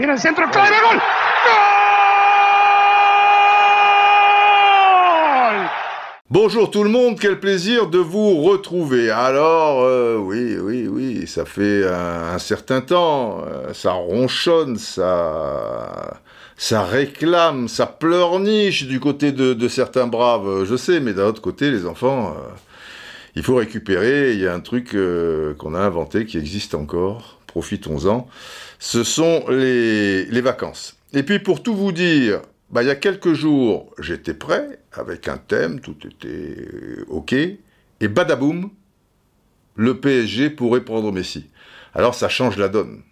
Tiene el centro clave, gol. Bonjour tout le monde, quel plaisir de vous retrouver. Alors, euh, oui, oui, oui, ça fait un, certain temps, euh, ça ronchonne, ça, ça réclame, ça pleurniche du côté de, certains braves, je sais, mais d'un autre côté, les enfants, euh, il faut récupérer. Il y a un truc qu'on a inventé qui existe encore, profitons-en. Ce sont les, vacances. Et puis pour tout vous dire, bah, il y a quelques jours, j'étais prêt, avec un thème, tout était OK, et badaboum, le PSG pourrait prendre Messi. Alors ça change la donne.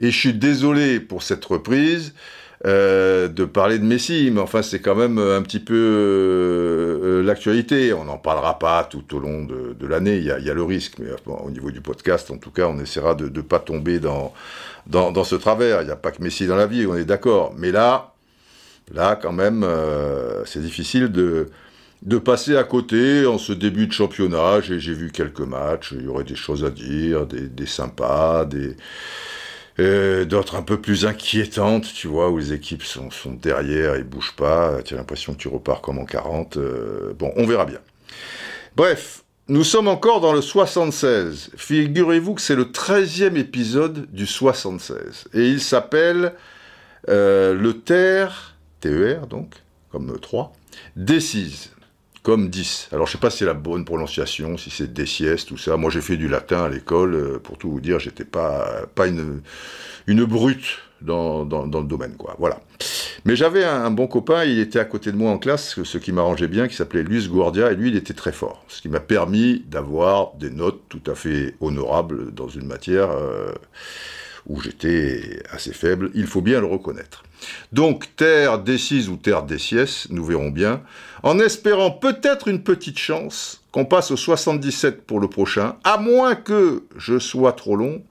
Et je suis désolé pour cette reprise euh, de parler de Messi, mais enfin c'est quand même un petit peu euh, l'actualité. On n'en parlera pas tout au long de, l'année, il, y, a le risque, mais au niveau du podcast, en tout cas, on essaiera de ne pas tomber dans, dans, ce travers. Il n'y a pas que Messi dans la vie, on est d'accord. Mais là, Là, quand même, euh, c'est difficile de, de passer à côté en ce début de championnat. J'ai vu quelques matchs, il y aurait des choses à dire, des, sympas, des euh, d'autres un peu plus inquiétantes, tu vois, où les équipes sont, derrière et bougent pas. Tu as l'impression que tu repars comme en 40. Euh, bon, on verra bien. Bref, nous sommes encore dans le 76. Figurez-vous que c'est le 13e épisode du 76. Et il s'appelle euh, Le Terre TER, donc, comme 3, D6, comme 10. Alors, je sais pas si c'est la bonne prononciation, si c'est D-sieste, tout ça. Moi, j'ai fait du latin à l'école, euh, pour tout vous dire, j'étais pas, pas une, une brute dans, dans, le domaine, quoi. Voilà. Mais j'avais un, un, bon copain, il était à côté de moi en classe, ce qui m'arrangeait bien, qui s'appelait Luis Guardia, et lui, il était très fort. Ce qui m'a permis d'avoir des notes tout à fait honorables dans une matière euh, où j'étais assez faible, il faut bien le reconnaître. Donc terre D6 ou terre D6, nous verrons bien, en espérant peut-être une petite chance qu'on passe au 77 pour le prochain, à moins que je sois trop long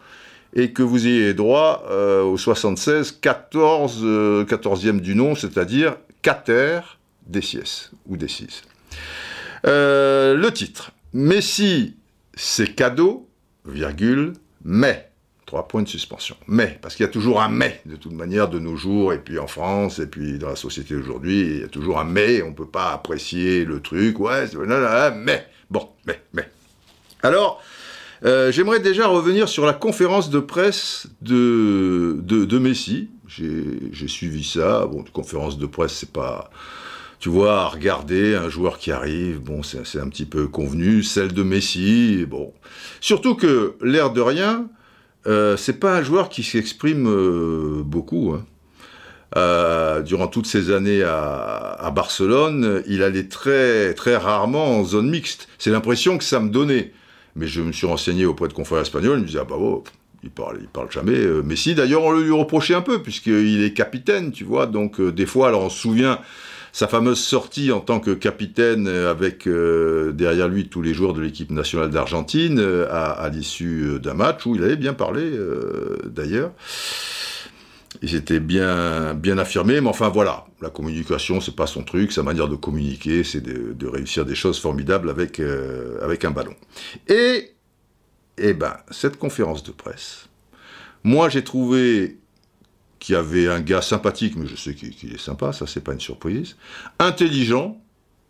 et que vous ayez droit euh, au 76, 14, euh, 14e du nom, c'est-à-dire 4 D6 ou D6. Euh, le titre, Messi, c'est cadeau, virgule, mais Trois points de suspension. Mais, parce qu'il y a toujours un mais, de toute manière, de nos jours, et puis en France, et puis dans la société d'aujourd'hui, il y a toujours un mais, on ne peut pas apprécier le truc, ouais, mais, bon, mais, mais. Alors, euh, j'aimerais déjà revenir sur la conférence de presse de, de, de Messi. J'ai suivi ça. Bon, conférence de presse, c'est pas tu vois, à regarder un joueur qui arrive, bon, c'est un petit peu convenu, celle de Messi, bon. Surtout que, l'air de rien, euh, c'est pas un joueur qui s'exprime euh, beaucoup. Hein. Euh, durant toutes ces années à, Barcelone, il allait très très rarement en zone mixte. C'est l'impression que ça me donnait. Mais je me suis renseigné auprès de confrères espagnols, ils me disaient ah bah oh, il parle, il parle jamais. D'ailleurs on le lui reprochait un peu puisqu'il est capitaine, tu vois. Donc des fois, alors on se souvient sa fameuse sortie en tant que capitaine avec euh, derrière lui tous les joueurs de l'équipe nationale d'Argentine euh, à, l'issue d'un match où il avait bien parlé euh, d'ailleurs. Il s'était bien, bien affirmé, mais enfin voilà, la communication, c'est pas son truc, sa manière de communiquer, c'est de, réussir des choses formidables avec, euh, avec un ballon. Et, eh ben, cette conférence de presse, moi j'ai trouvé qui avait un gars sympathique, mais je sais qu'il qu est sympa, ça c'est pas une surprise, intelligent,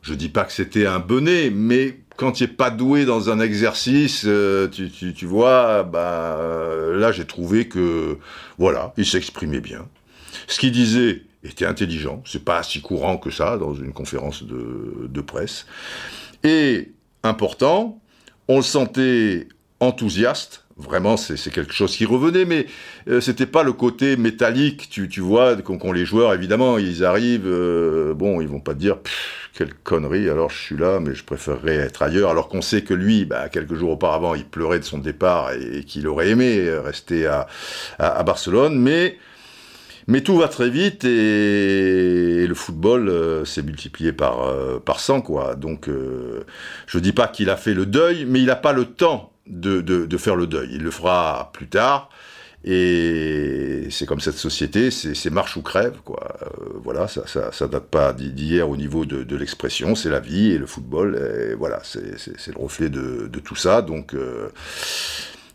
je dis pas que c'était un bonnet, mais quand tu n'es pas doué dans un exercice, euh, tu, vois, bah, euh, là j'ai trouvé que, voilà, il s'exprimait bien. Ce qu'il disait était intelligent, c'est pas si courant que ça dans une conférence de, de presse. Et, important, on le sentait enthousiaste, Vraiment, c'est quelque chose qui revenait, mais euh, c'était pas le côté métallique, tu, tu vois, qu'ont les joueurs, évidemment, ils arrivent, euh, bon, ils vont pas te dire, quelle connerie, alors je suis là, mais je préférerais être ailleurs, alors qu'on sait que lui, bah, quelques jours auparavant, il pleurait de son départ et, qu'il aurait aimé rester à, à, à Barcelone, mais mais tout va très vite et, et le football euh, s'est multiplié par, euh, par 100, quoi. Donc, euh, je dis pas qu'il a fait le deuil, mais il n'a pas le temps de, de, faire le deuil. Il le fera plus tard. Et c'est comme cette société, c'est marche ou crève, quoi. Euh, voilà, ça, ça, ça, date pas d'hier au niveau de, l'expression, c'est la vie et le football, voilà, c'est le reflet de, tout ça. Donc, euh,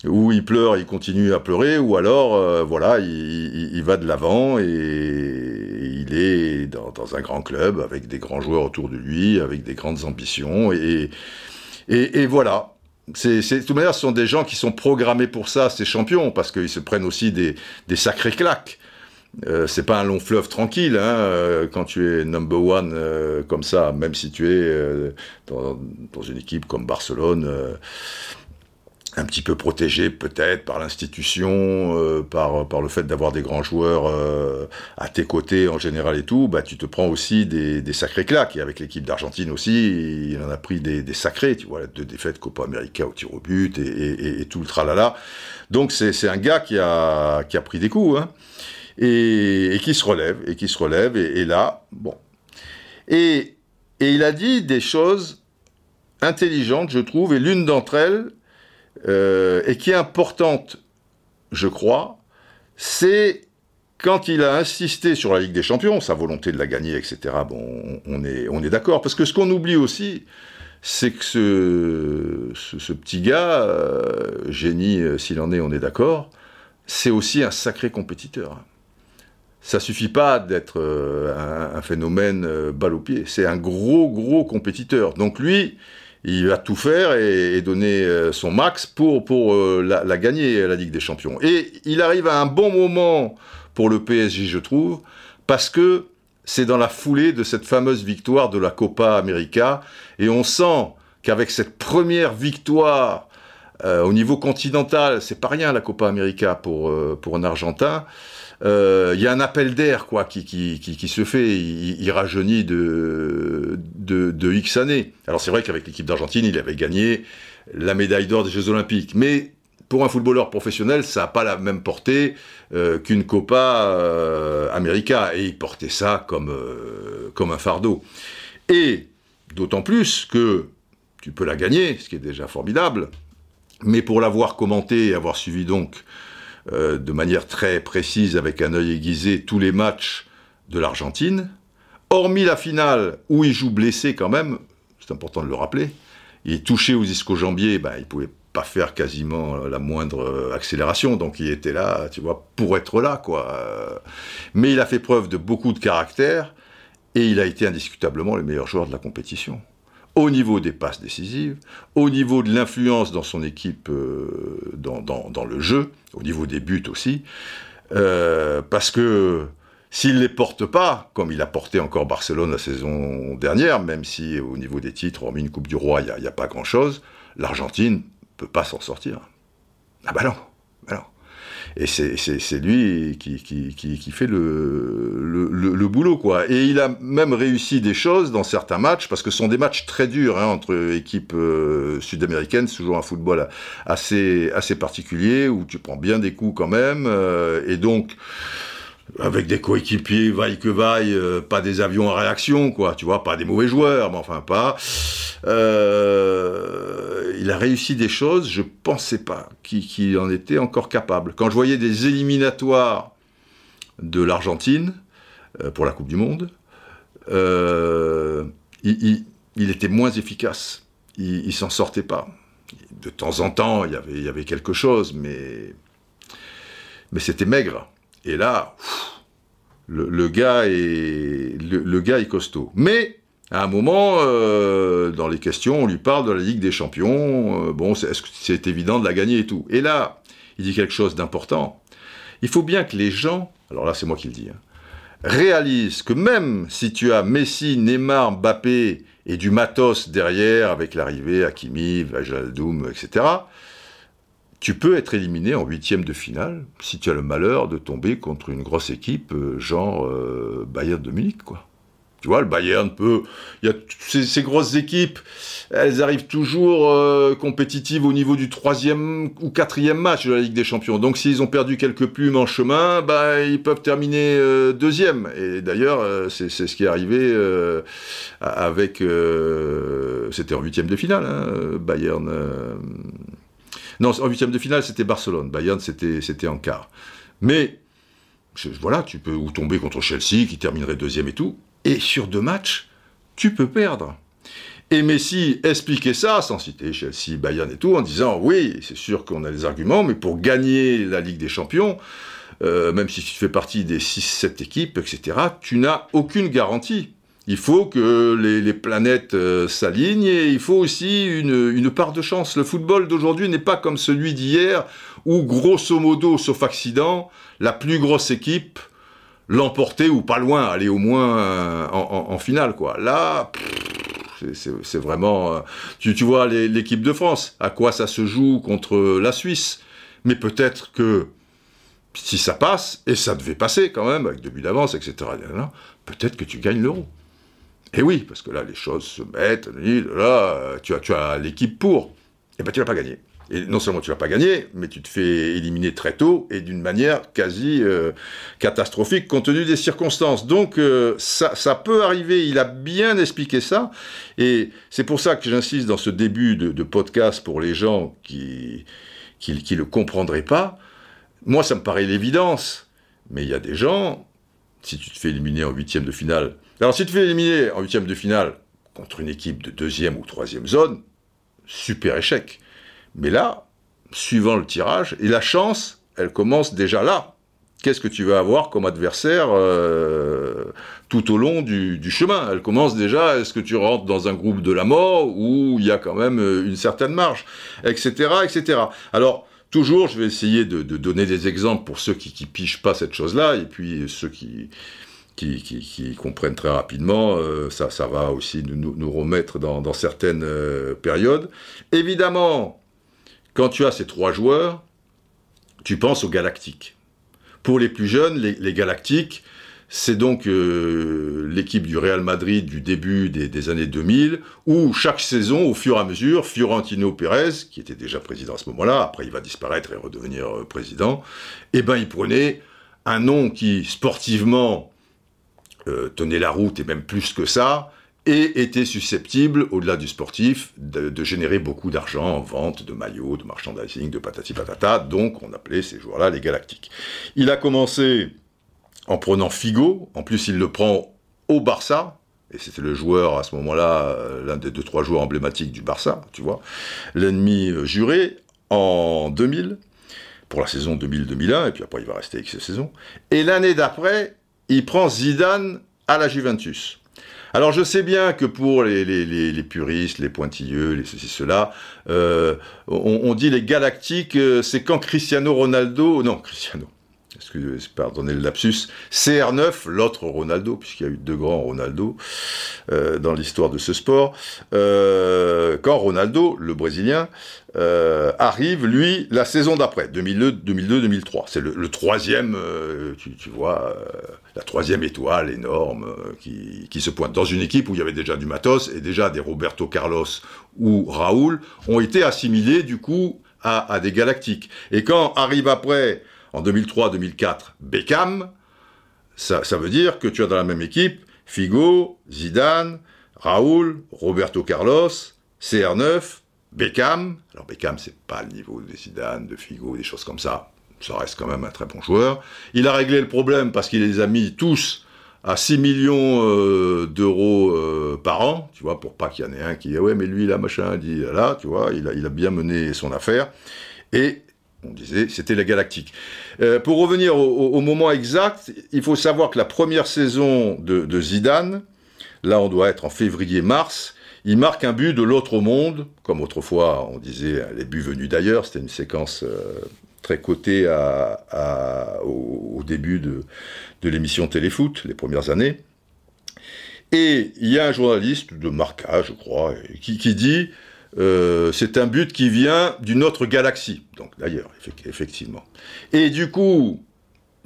Ou il pleure, il continue à pleurer, ou alors, voilà, il, va de l'avant et il est dans, un grand club avec des grands joueurs autour de lui, avec des grandes ambitions, et, et, voilà. C'est, de toute manière, ce sont des gens qui sont programmés pour ça, ces champions, parce qu'ils se prennent aussi des, des sacrés claques. Euh, c'est pas un long fleuve tranquille hein, euh, quand tu es number one euh, comme ça, même si tu es dans, dans, une équipe comme Barcelone un petit peu protégé peut-être par l'institution, euh, par, par le fait d'avoir des grands joueurs euh, à tes côtés en général et tout, bah tu te prends aussi des, des sacrés claques. Et avec l'équipe d'Argentine aussi, il en a pris des, des sacrés, tu vois, deux défaites Copa América au tir au but et, et, et tout le tralala. Donc c'est un gars qui a, qui a pris des coups, hein, et, qui se relève, et qui se relève, et là, bon. Et, et il a dit des choses intelligentes, je trouve, et l'une d'entre elles, euh, et qui est importante, je crois, c'est quand il a insisté sur la Ligue des Champions, sa volonté de la gagner, etc. Bon, on est, d'accord. Parce que ce qu'on oublie aussi, c'est que ce, petit gars, euh, génie euh, s'il en est, on est d'accord, c'est aussi un sacré compétiteur. Ça suffit pas d'être un, un, phénomène balle au pied. C'est un gros, gros compétiteur. Donc lui, il va tout faire et, donner euh, son max pour, pour euh, la, gagner, la Ligue des Champions. Et il arrive à un bon moment pour le PSG, je trouve, parce que c'est dans la foulée de cette fameuse victoire de la Copa América, et on sent qu'avec cette première victoire euh, au niveau continental, c'est pas rien la Copa América pour, pour un Argentin, euh, il y a un appel d'air quoi qui, se fait. Il, rajeunit de, X années. Alors c'est vrai qu'avec l'équipe d'Argentine, il avait gagné la médaille d'or des Jeux Olympiques, mais pour un footballeur professionnel, ça n'a pas la même portée euh, qu'une Copa euh, América, et il portait ça comme, euh, comme un fardeau. Et d'autant plus que tu peux la gagner, ce qui est déjà formidable, mais pour l'avoir commenté et avoir suivi donc euh, de manière très précise, avec un œil aiguisé, tous les matchs de l'Argentine, hormis la finale où il joue blessé quand même, c'est important de le rappeler, il est touché aux ischio-jambiers, ben, il pouvait pas faire quasiment la moindre accélération, donc il était là, tu vois, pour être là, quoi. Mais il a fait preuve de beaucoup de caractère, et il a été indiscutablement le meilleur joueur de la compétition au niveau des passes décisives, au niveau de l'influence dans son équipe, euh, dans, le jeu, au niveau des buts aussi, euh, parce que s'il ne les porte pas, comme il a porté encore Barcelone la saison dernière, même si au niveau des titres, hormis une Coupe du Roi, il n'y a, a, pas grand-chose, l'Argentine ne peut pas s'en sortir. Ah bah non, bah non. Et c'est lui qui, qui, qui, fait le, le, le, boulot, quoi. Et il a même réussi des choses dans certains matchs, parce que ce sont des matchs très durs hein, entre équipes euh, sud-américaines. C'est toujours un football assez, assez particulier, où tu prends bien des coups quand même. Euh, et donc, avec des coéquipiers vaille que vaille, euh, pas des avions à réaction, quoi, tu vois, pas des mauvais joueurs, mais enfin pas. Euh, il a réussi des choses, je pensais pas qu'il en était encore capable. Quand je voyais des éliminatoires de l'Argentine euh, pour la Coupe du Monde, il, était moins efficace. Il, il s'en sortait pas. De temps en temps, il y avait, il y avait quelque chose, mais, mais c'était maigre. Et là, le, gars est, le, gars est costaud. Mais à un moment, euh, dans les questions, on lui parle de la Ligue des Champions. Euh, bon, est-ce que c'est évident de la gagner et tout Et là, il dit quelque chose d'important. Il faut bien que les gens, alors là c'est moi qui le dis, hein, réalisent que même si tu as Messi, Neymar, Mbappé et du matos derrière avec l'arrivée Hakimi, Vajaldoum, etc., tu peux être éliminé en huitième de finale si tu as le malheur de tomber contre une grosse équipe euh, genre euh, Bayern de Munich, quoi. Tu vois, le Bayern peut. Il ces, grosses équipes, elles arrivent toujours euh, compétitives au niveau du troisième ou quatrième match de la Ligue des Champions. Donc, s'ils ont perdu quelques plumes en chemin, bah, ils peuvent terminer deuxième. Et d'ailleurs, c'est ce qui est arrivé avec. C'était en huitième de finale, hein, Bayern. Non, en huitième de finale, c'était Barcelone. Bayern, c'était en quart. Mais, voilà, tu peux ou tomber contre Chelsea, qui terminerait deuxième et tout. Et sur deux matchs, tu peux perdre. Et Messi expliquait ça, sans citer Chelsea, Bayern et tout, en disant oui, c'est sûr qu'on a des arguments, mais pour gagner la Ligue des Champions, euh, même si tu fais partie des 6-7 équipes, etc., tu n'as aucune garantie. Il faut que les, planètes euh, s'alignent et il faut aussi une, part de chance. Le football d'aujourd'hui n'est pas comme celui d'hier où, grosso modo, sauf accident, la plus grosse équipe l'emportait ou pas loin, aller au moins euh, en, finale. Quoi. Là, c'est vraiment... Euh, tu, tu vois l'équipe de France, à quoi ça se joue contre la Suisse. Mais peut-être que si ça passe, et ça devait passer quand même, avec deux buts d'avance, etc., peut-être que tu gagnes l'euro. Et oui, parce que là, les choses se mettent, là, tu as, tu as l'équipe pour. Et bien, tu l'as pas gagné. Et non seulement tu l'as pas gagné, mais tu te fais éliminer très tôt et d'une manière quasi euh, catastrophique compte tenu des circonstances. Donc euh, ça, peut arriver, il a bien expliqué ça, et c'est pour ça que j'insiste dans ce début de, podcast pour les gens qui qui, qui le comprendraient pas. Moi, ça me paraît l'évidence, mais il y a des gens, si tu te fais éliminer en huitième de finale, alors si tu fais éliminer en huitième de finale contre une équipe de deuxième ou troisième zone, super échec. Mais là, suivant le tirage, et la chance, elle commence déjà là. Qu'est-ce que tu vas avoir comme adversaire euh, tout au long du, chemin? Elle commence déjà, est-ce que tu rentres dans un groupe de la mort où il y a quand même une certaine marge, etc., etc. Alors, toujours, je vais essayer de, donner des exemples pour ceux qui ne pichent pas cette chose-là, et puis ceux qui, qui, comprennent très rapidement, euh, ça, ça va aussi nous, nous remettre dans, certaines euh, périodes. Évidemment, quand tu as ces trois joueurs, tu penses aux galactiques. Pour les plus jeunes, les galactiques, c'est donc euh, l'équipe du Real Madrid du début des, années 2000, où chaque saison, au fur et à mesure, Fiorentino Pérez, qui était déjà président à ce moment-là, après il va disparaître et redevenir président, eh ben il prenait un nom qui sportivement euh, tenait la route et même plus que ça, et était susceptible, au-delà du sportif, de, générer beaucoup d'argent en vente de maillots, de merchandising, de patati patata, donc on appelait ces joueurs-là les Galactiques. Il a commencé en prenant Figo. En plus, il le prend au Barça. Et c'était le joueur à ce moment-là, euh, l'un des deux trois joueurs emblématiques du Barça, tu vois. L'ennemi euh, juré en 2000 pour la saison 2000-2001 et puis après il va rester avec ses saisons. Et l'année d'après, il prend Zidane à la Juventus. Alors je sais bien que pour les, puristes, les pointilleux, les ceci, cela, euh, on, on, dit les galactiques, c'est quand Cristiano Ronaldo, non Cristiano, excusez, pardonnez le lapsus, CR9, l'autre Ronaldo, puisqu'il y a eu deux grands Ronaldo euh, dans l'histoire de ce sport, euh, quand Ronaldo, le Brésilien, euh, arrive, lui, la saison d'après, 2002-2003. C'est le, troisième, tu, vois, la troisième étoile énorme qui, se pointe dans une équipe où il y avait déjà du matos et déjà des Roberto Carlos ou Raoul ont été assimilés, du coup, à des galactiques. Et quand arrive après en 2003-2004 Beckham, ça, veut dire que tu as dans la même équipe Figo, Zidane, Raoul, Roberto Carlos, CR9, Beckham. Alors Beckham, c'est pas le niveau de Zidane, de Figo, des choses comme ça. Ça reste quand même un très bon joueur. Il a réglé le problème parce qu'il les a mis tous à 6 millions euh, d'euros euh, par an, tu vois, pour pas qu'il y en ait un qui dit ouais mais lui là machin tu vois, il a, il a bien mené son affaire. Et on disait, c'était la galactique. Euh, pour revenir au, moment exact, il faut savoir que la première saison de, Zidane, là on doit être en février-mars, il marque un but de l'autre monde, comme autrefois on disait les buts venus d'ailleurs, c'était une séquence euh, très cotée au, début de, l'émission Téléfoot, les premières années. Et il y a un journaliste de Marca, je crois, qui dit euh, c'est un but qui vient d'une autre galaxie, donc d'ailleurs, effectivement. Et du coup,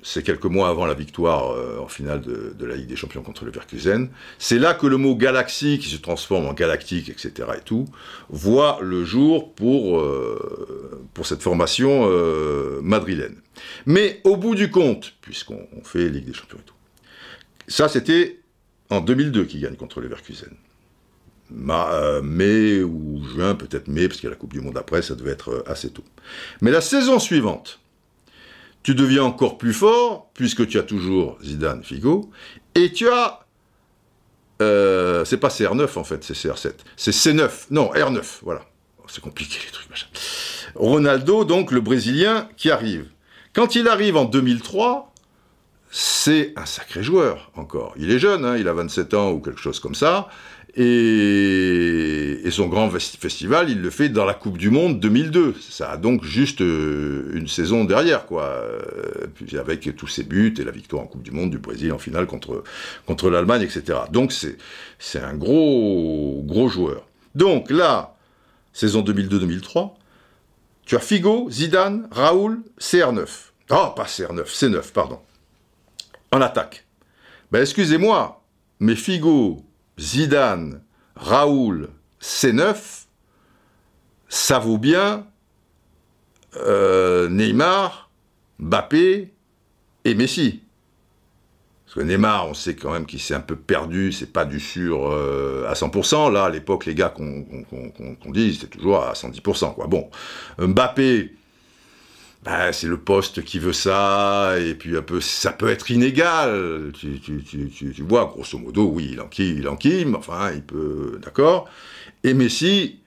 c'est quelques mois avant la victoire euh, en finale de, la Ligue des Champions contre le Verkusen, c'est là que le mot galaxie, qui se transforme en galactique, etc. et tout, voit le jour pour, euh, pour cette formation madrilène. Mais au bout du compte, puisqu'on fait Ligue des Champions et tout, ça c'était en 2002 qu'il gagne contre le Verkusen. Euh, mai ou juin, peut-être mai, parce qu'il y a la Coupe du Monde après, ça devait être euh, assez tôt. Mais la saison suivante, tu deviens encore plus fort, puisque tu as toujours Zidane, Figo, et tu as euh, c'est pas CR9 en fait, c'est CR7. C'est C9, non, R9, voilà. C'est compliqué les trucs, machin. Ronaldo, donc le Brésilien, qui arrive. Quand il arrive en 2003, c'est un sacré joueur encore. Il est jeune, hein, il a 27 ans ou quelque chose comme ça. Et, son grand festival, il le fait dans la Coupe du Monde 2002. Ça a donc juste euh, une saison derrière, quoi. Euh, avec tous ses buts et la victoire en Coupe du Monde du Brésil en finale contre, contre l'Allemagne, etc. Donc c'est un gros, gros joueur. Donc là, saison 2002-2003, tu as Figo, Zidane, Raoul, CR9. Oh, pas CR9, C9, pardon en attaque. Ben, excusez-moi, mais Figo, Zidane, Raoul, C9, ça vaut bien euh, Neymar, Mbappé et Messi. Parce que Neymar, on sait quand même qu'il s'est un peu perdu, c'est pas du sûr euh, à 100%. Là, à l'époque, les gars qu'on dit, c'était toujours à 110%. Quoi. Bon, Mbappé, bah, c'est le poste qui veut ça, et puis un peu, ça peut être inégal. Tu, vois, grosso modo, oui, il enquille, il enquille, mais enfin, il peut, d'accord. Et Messi,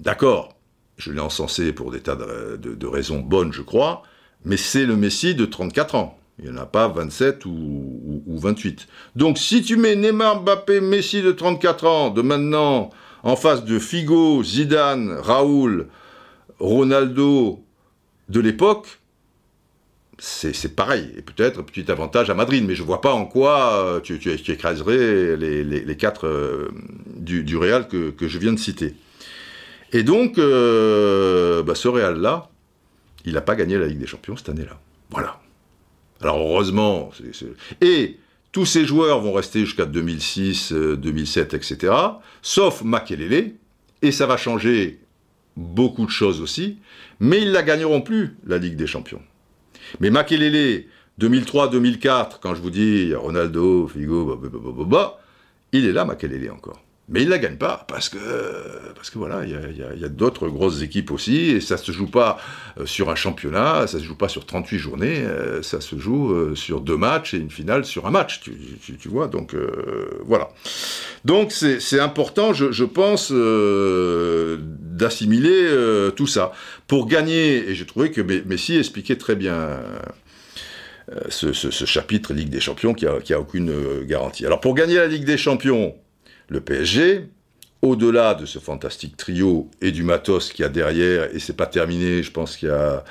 d'accord, je l'ai encensé pour des tas de, de, raisons bonnes, je crois, mais c'est le Messi de 34 ans. Il n'y en a pas 27 ou, ou, 28. Donc si tu mets Neymar, Mbappé, Messi de 34 ans, de maintenant, en face de Figo, Zidane, Raoul, Ronaldo, de l'époque, c'est pareil. Et peut-être un petit avantage à Madrid, mais je ne vois pas en quoi euh, tu, écraserais les, quatre euh, du, Real que, je viens de citer. Et donc, euh, bah, ce Real-là, il n'a pas gagné la Ligue des Champions cette année-là. Voilà. Alors heureusement, et tous ces joueurs vont rester jusqu'à 2006, 2007, etc. Sauf Makelele, et ça va changer beaucoup de choses aussi, mais ils la gagneront plus, la Ligue des Champions. Mais Makelele, 2003-2004, quand je vous dis Ronaldo, Figo, bah, bah, bah, il est là, Makelele encore. Mais il ne la gagne pas, parce que, parce que voilà, il y a, d'autres grosses équipes aussi, et ça ne se joue pas euh, sur un championnat, ça ne se joue pas sur 38 journées, euh, ça se joue euh, sur deux matchs et une finale sur un match, tu, vois, donc voilà. Donc c'est important, je, pense, d'assimiler tout ça. Pour gagner, et j'ai trouvé que Messi expliquait très bien ce, chapitre Ligue des Champions qui n'a a aucune garantie. Alors pour gagner la Ligue des Champions, le PSG, au-delà de ce fantastique trio et du matos qu'il y a derrière, et c'est pas terminé, je pense qu'il y a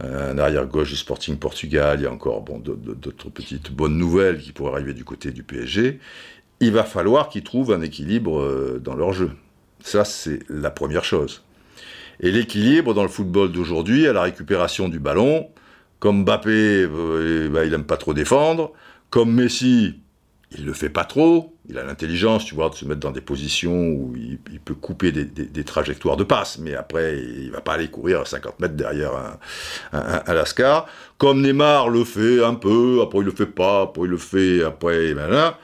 un arrière-gauche du Sporting Portugal, il y a encore bon, d'autres petites bonnes nouvelles qui pourraient arriver du côté du PSG, il va falloir qu'ils trouvent un équilibre euh, dans leur jeu. Ça, c'est la première chose. Et l'équilibre dans le football d'aujourd'hui, à la récupération du ballon, comme Mbappé, euh, bah, il n'aime pas trop défendre, comme Messi, il le fait pas trop. Il a l'intelligence, tu vois, de se mettre dans des positions où il, peut couper des, trajectoires de passe, mais après, il va pas aller courir à 50 mètres derrière un, un, Lascar. Comme Neymar le fait un peu, après il le fait pas, après il le fait, après, ben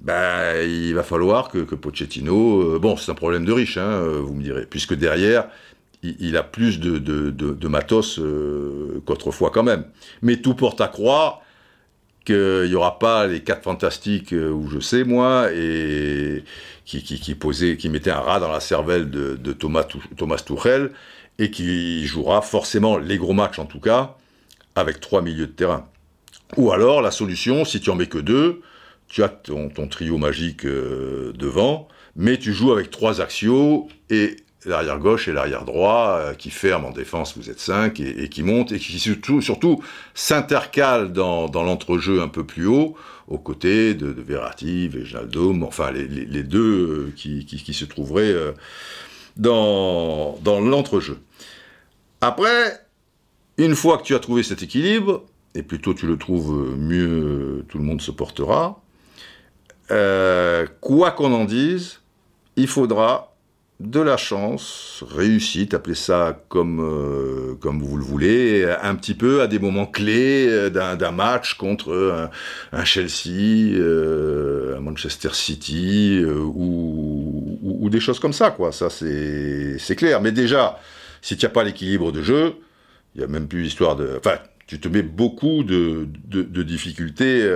ben, il va falloir que, Pochettino, euh, bon, c'est un problème de riche, hein, euh, vous me direz, puisque derrière, il, a plus de, matos euh, qu'autrefois quand même. Mais tout porte à croire qu'il n'y aura pas les quatre fantastiques euh, où je sais moi et qui, qui, qui mettaient un rat dans la cervelle de, Thomas, Thomas Tuchel et qui jouera forcément les gros matchs en tout cas avec trois milieux de terrain. Ou alors la solution, si tu en mets que deux, tu as ton, trio magique euh, devant, mais tu joues avec trois axios et l'arrière gauche et l'arrière droit euh, qui ferment en défense, vous êtes cinq, et, qui montent, et qui surtout, surtout s'intercalent dans, dans l'entrejeu un peu plus haut, aux côtés de, de Verratti, Vejaldo, enfin les, deux euh, qui, qui, se trouveraient euh, dans, dans l'entrejeu. Après, une fois que tu as trouvé cet équilibre, et plutôt tu le trouves mieux, tout le monde se portera, quoi qu'on en dise, il faudra de la chance, réussite, appelez ça comme, euh, comme vous le voulez, un petit peu à des moments clés euh, d'un match contre un, Chelsea, euh, un Manchester City ou, des choses comme ça, quoi. Ça, c'est clair. Mais déjà, si tu n'as pas l'équilibre de jeu, il n'y a même plus l'histoire de... Enfin, tu te mets beaucoup de, de difficultés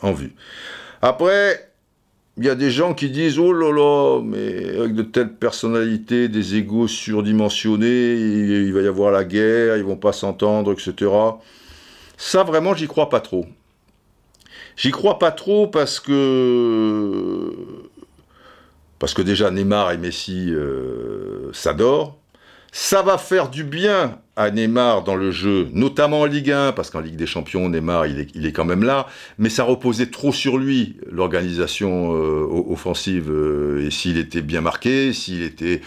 en vue. Après, il y a des gens qui disent oh là là, mais avec de telles personnalités, des égos surdimensionnés, il, va y avoir la guerre, ils vont pas s'entendre, etc. Ça vraiment, j'y crois pas trop. J'y crois pas trop parce que parce que déjà Neymar et Messi euh, s'adorent. Ça va faire du bien à Neymar dans le jeu, notamment en Ligue 1, parce qu'en Ligue des Champions, Neymar, il est, quand même là, mais ça reposait trop sur lui, l'organisation euh, offensive. Euh, et s'il était bien marqué, s'il était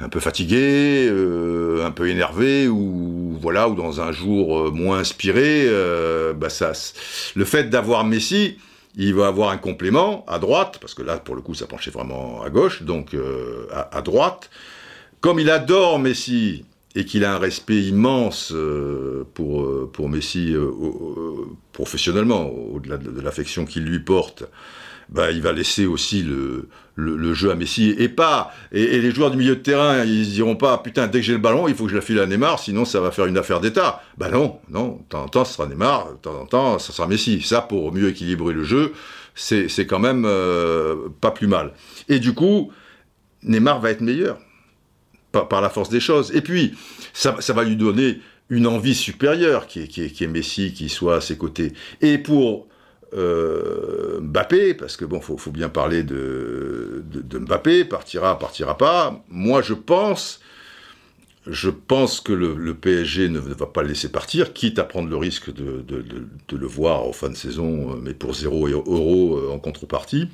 un peu fatigué, euh, un peu énervé, ou voilà, ou dans un jour moins inspiré, bah ça, le fait d'avoir Messi, il va avoir un complément à droite, parce que là, pour le coup, ça penchait vraiment à gauche, donc à droite. Comme il adore Messi et qu'il a un respect immense euh, pour, euh, pour Messi euh, professionnellement, au-delà de, l'affection qu'il lui porte, bah, il va laisser aussi le, le, jeu à Messi. Et pas et, les joueurs du milieu de terrain ils diront pas putain dès que j'ai le ballon il faut que je la file à Neymar sinon ça va faire une affaire d'État. Bah non non de temps en temps ce sera Neymar de temps en temps ça sera Messi. Ça pour mieux équilibrer le jeu c'est quand même pas plus mal. Et du coup Neymar va être meilleur par, la force des choses. Et puis, ça, va lui donner une envie supérieure, qui est, qui, est, Messi, qui soit à ses côtés. Et pour euh, Mbappé, parce que bon, faut, faut bien parler de, de, Mbappé, partira, partira pas. Moi, je pense, je pense que le, PSG ne va pas le laisser partir, quitte à prendre le risque de, le voir en fin de saison, mais pour 0 euros euh, en contrepartie,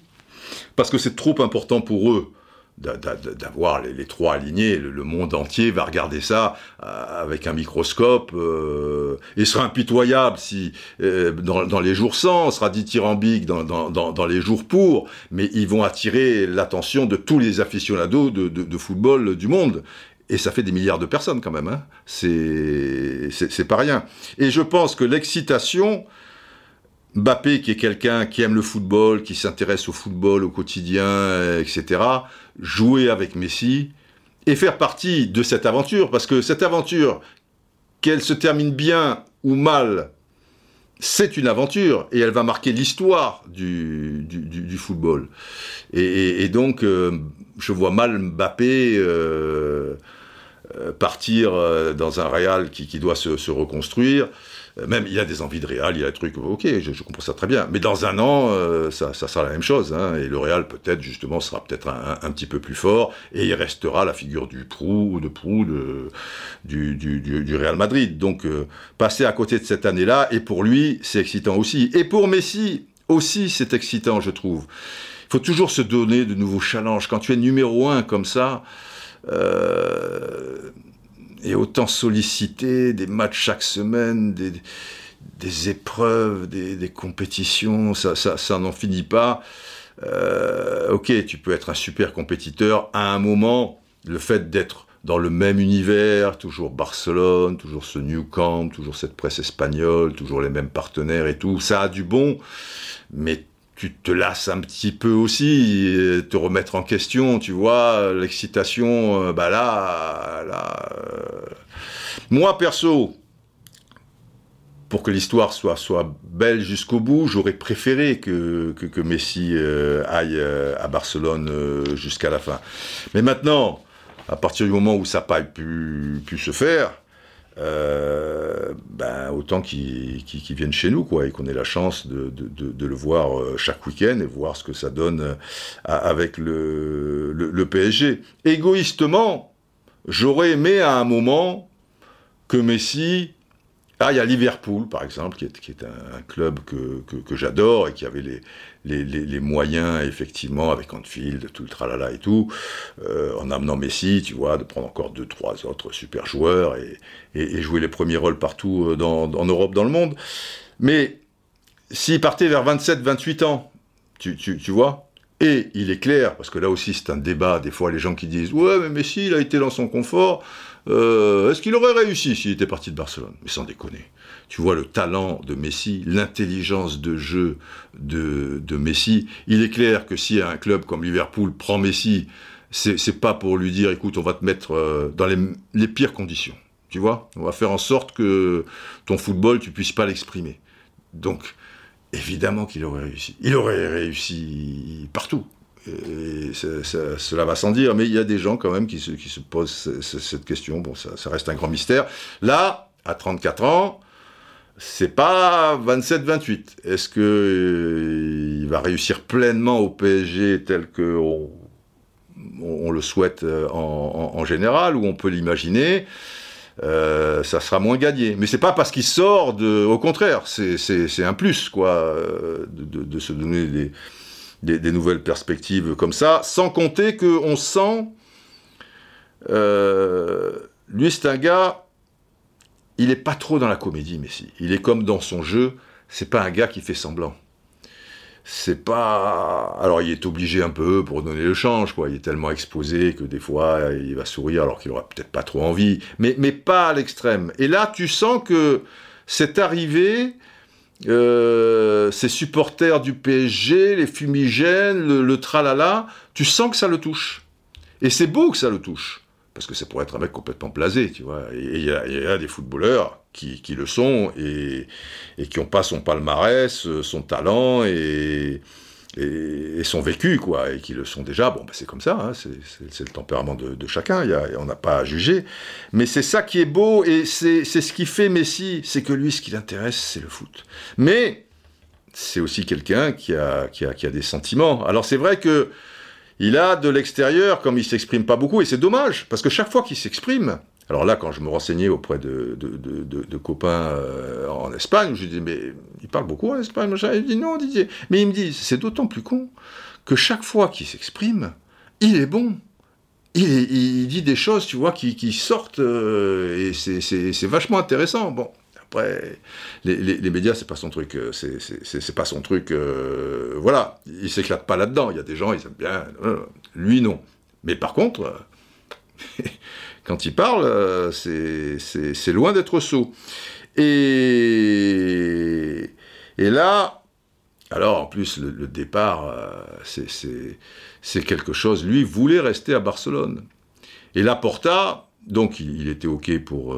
parce que c'est trop important pour eux d'avoir les, trois alignés. Le, monde entier va regarder ça euh, avec un microscope euh, et sera impitoyable si euh, dans, les jours sans, sera dithyrambique dans, dans, dans, les jours pour, mais ils vont attirer l'attention de tous les aficionados de, de, football du monde. Et ça fait des milliards de personnes quand même. Hein. C'est pas rien. Et je pense que l'excitation Mbappé, qui est quelqu'un qui aime le football, qui s'intéresse au football au quotidien, etc., jouer avec Messi et faire partie de cette aventure, parce que cette aventure, qu'elle se termine bien ou mal, c'est une aventure et elle va marquer l'histoire du, football. Et, donc, euh, je vois mal Mbappé euh, euh, partir dans un Real qui, doit se reconstruire. Euh, même il a des envies de Real, il y a des trucs, ok, je, comprends ça très bien. Mais dans un an, euh, ça, sera la même chose. Hein, et le Real, peut-être, justement, sera peut-être un, petit peu plus fort. Et il restera la figure du Prou, ou de Prou, de, du, du, Real Madrid. Donc, euh, passer à côté de cette année-là, et pour lui, c'est excitant aussi. Et pour Messi, aussi, c'est excitant, je trouve. Il faut toujours se donner de nouveaux challenges. Quand tu es numéro un comme ça, et autant sollicité, des matchs chaque semaine, des, épreuves, des, compétitions, ça, ça, ça n'en finit pas. Euh, ok, tu peux être un super compétiteur. À un moment, le fait d'être dans le même univers, toujours Barcelone, toujours ce New Camp, toujours cette presse espagnole, toujours les mêmes partenaires et tout, ça a du bon, mais tu te lasses un petit peu aussi, te remettre en question, tu vois, l'excitation, euh, bah là, là euh. moi perso, pour que l'histoire soit, soit belle jusqu'au bout, j'aurais préféré que, que, Messi euh, aille à Barcelone jusqu'à la fin. Mais maintenant, à partir du moment où ça n'a pas pu, pu se faire, euh, ben, autant qu'ils viennent chez nous, quoi, et qu'on ait la chance de, le voir euh, chaque week-end et voir ce que ça donne euh, avec le, le, PSG. Égoïstement, j'aurais aimé à un moment que Messi ah, il y a Liverpool, par exemple, qui est, un, club que, j'adore et qui avait les, moyens, effectivement, avec Anfield, tout le tralala et tout, euh, en amenant Messi, tu vois, de prendre encore deux, trois autres super joueurs et, jouer les premiers rôles partout euh, en Europe, dans le monde. Mais s'il partait vers 27, 28 ans, tu, tu, tu vois, et il est clair, parce que là aussi c'est un débat, des fois les gens qui disent Ouais, mais Messi, il a été dans son confort, euh, est-ce qu'il aurait réussi s'il était parti de Barcelone? Mais sans déconner. Tu vois le talent de Messi, l'intelligence de jeu de, de, Messi. Il est clair que si un club comme Liverpool prend Messi, c'est pas pour lui dire écoute, on va te mettre euh, dans les, les pires conditions. Tu vois? On va faire en sorte que ton football, tu puisses pas l'exprimer. Donc, évidemment qu'il aurait réussi. Il aurait réussi partout. Cela va sans dire, mais il y a des gens quand même qui se, posent cette question. Bon, ça, reste un grand mystère. Là, à 34 ans, c'est pas 27-28. Est-ce que euh, il va réussir pleinement au PSG tel que on, le souhaite euh, en, général, ou on peut l'imaginer euh, ça sera moins gagné. Mais c'est pas parce qu'il sort de. Au contraire, c'est un plus, quoi, de, se donner des, des, nouvelles perspectives comme ça, sans compter qu'on sent. lui, c'est un gars il n'est pas trop dans la comédie, Messi. Il est comme dans son jeu. C'est pas un gars qui fait semblant. C'est pas. Alors, il est obligé un peu pour donner le change, quoi. Il est tellement exposé que des fois, il va sourire alors qu'il aura peut-être pas trop envie. Mais, mais pas à l'extrême. Et là, tu sens que c'est arrivé. Euh, ces supporters du PSG, les fumigènes, le, tralala, tu sens que ça le touche. Et c'est beau que ça le touche parce que c'est pour être un mec complètement blasé, tu vois. Et il y, a des footballeurs qui, le sont et, qui n'ont pas son palmarès, son talent et, son vécu, quoi, et qui le sont déjà. Bon, ben, c'est comme ça, hein, c'est le tempérament de, chacun, y on n'a pas à juger. Mais c'est ça qui est beau et c'est ce qui fait Messi, c'est que lui, ce qui l'intéresse, c'est le foot. Mais c'est aussi quelqu'un qui a, qui, a, qui a des sentiments. Alors c'est vrai que il a de l'extérieur, comme il s'exprime pas beaucoup, et c'est dommage, parce que chaque fois qu'il s'exprime, alors là, quand je me renseignais auprès de, copains euh, en Espagne, je dis mais il parle beaucoup en Espagne, machin. il me dit non, Didier. Mais il me dit, c'est d'autant plus con que chaque fois qu'il s'exprime, il est bon. Il, dit des choses, tu vois, qui, sortent, euh, et c'est vachement intéressant. Bon, après, les, médias, c'est pas son truc. Euh, c'est pas son truc. Voilà, il s'éclate pas là-dedans. Il y a des gens, ils aiment bien. Lui, non. Mais par contre, quand il parle, c'est loin d'être sot. Et, là, alors en plus, le, départ, c'est quelque chose. Lui voulait rester à Barcelone. Et Laporta, donc il, était OK pour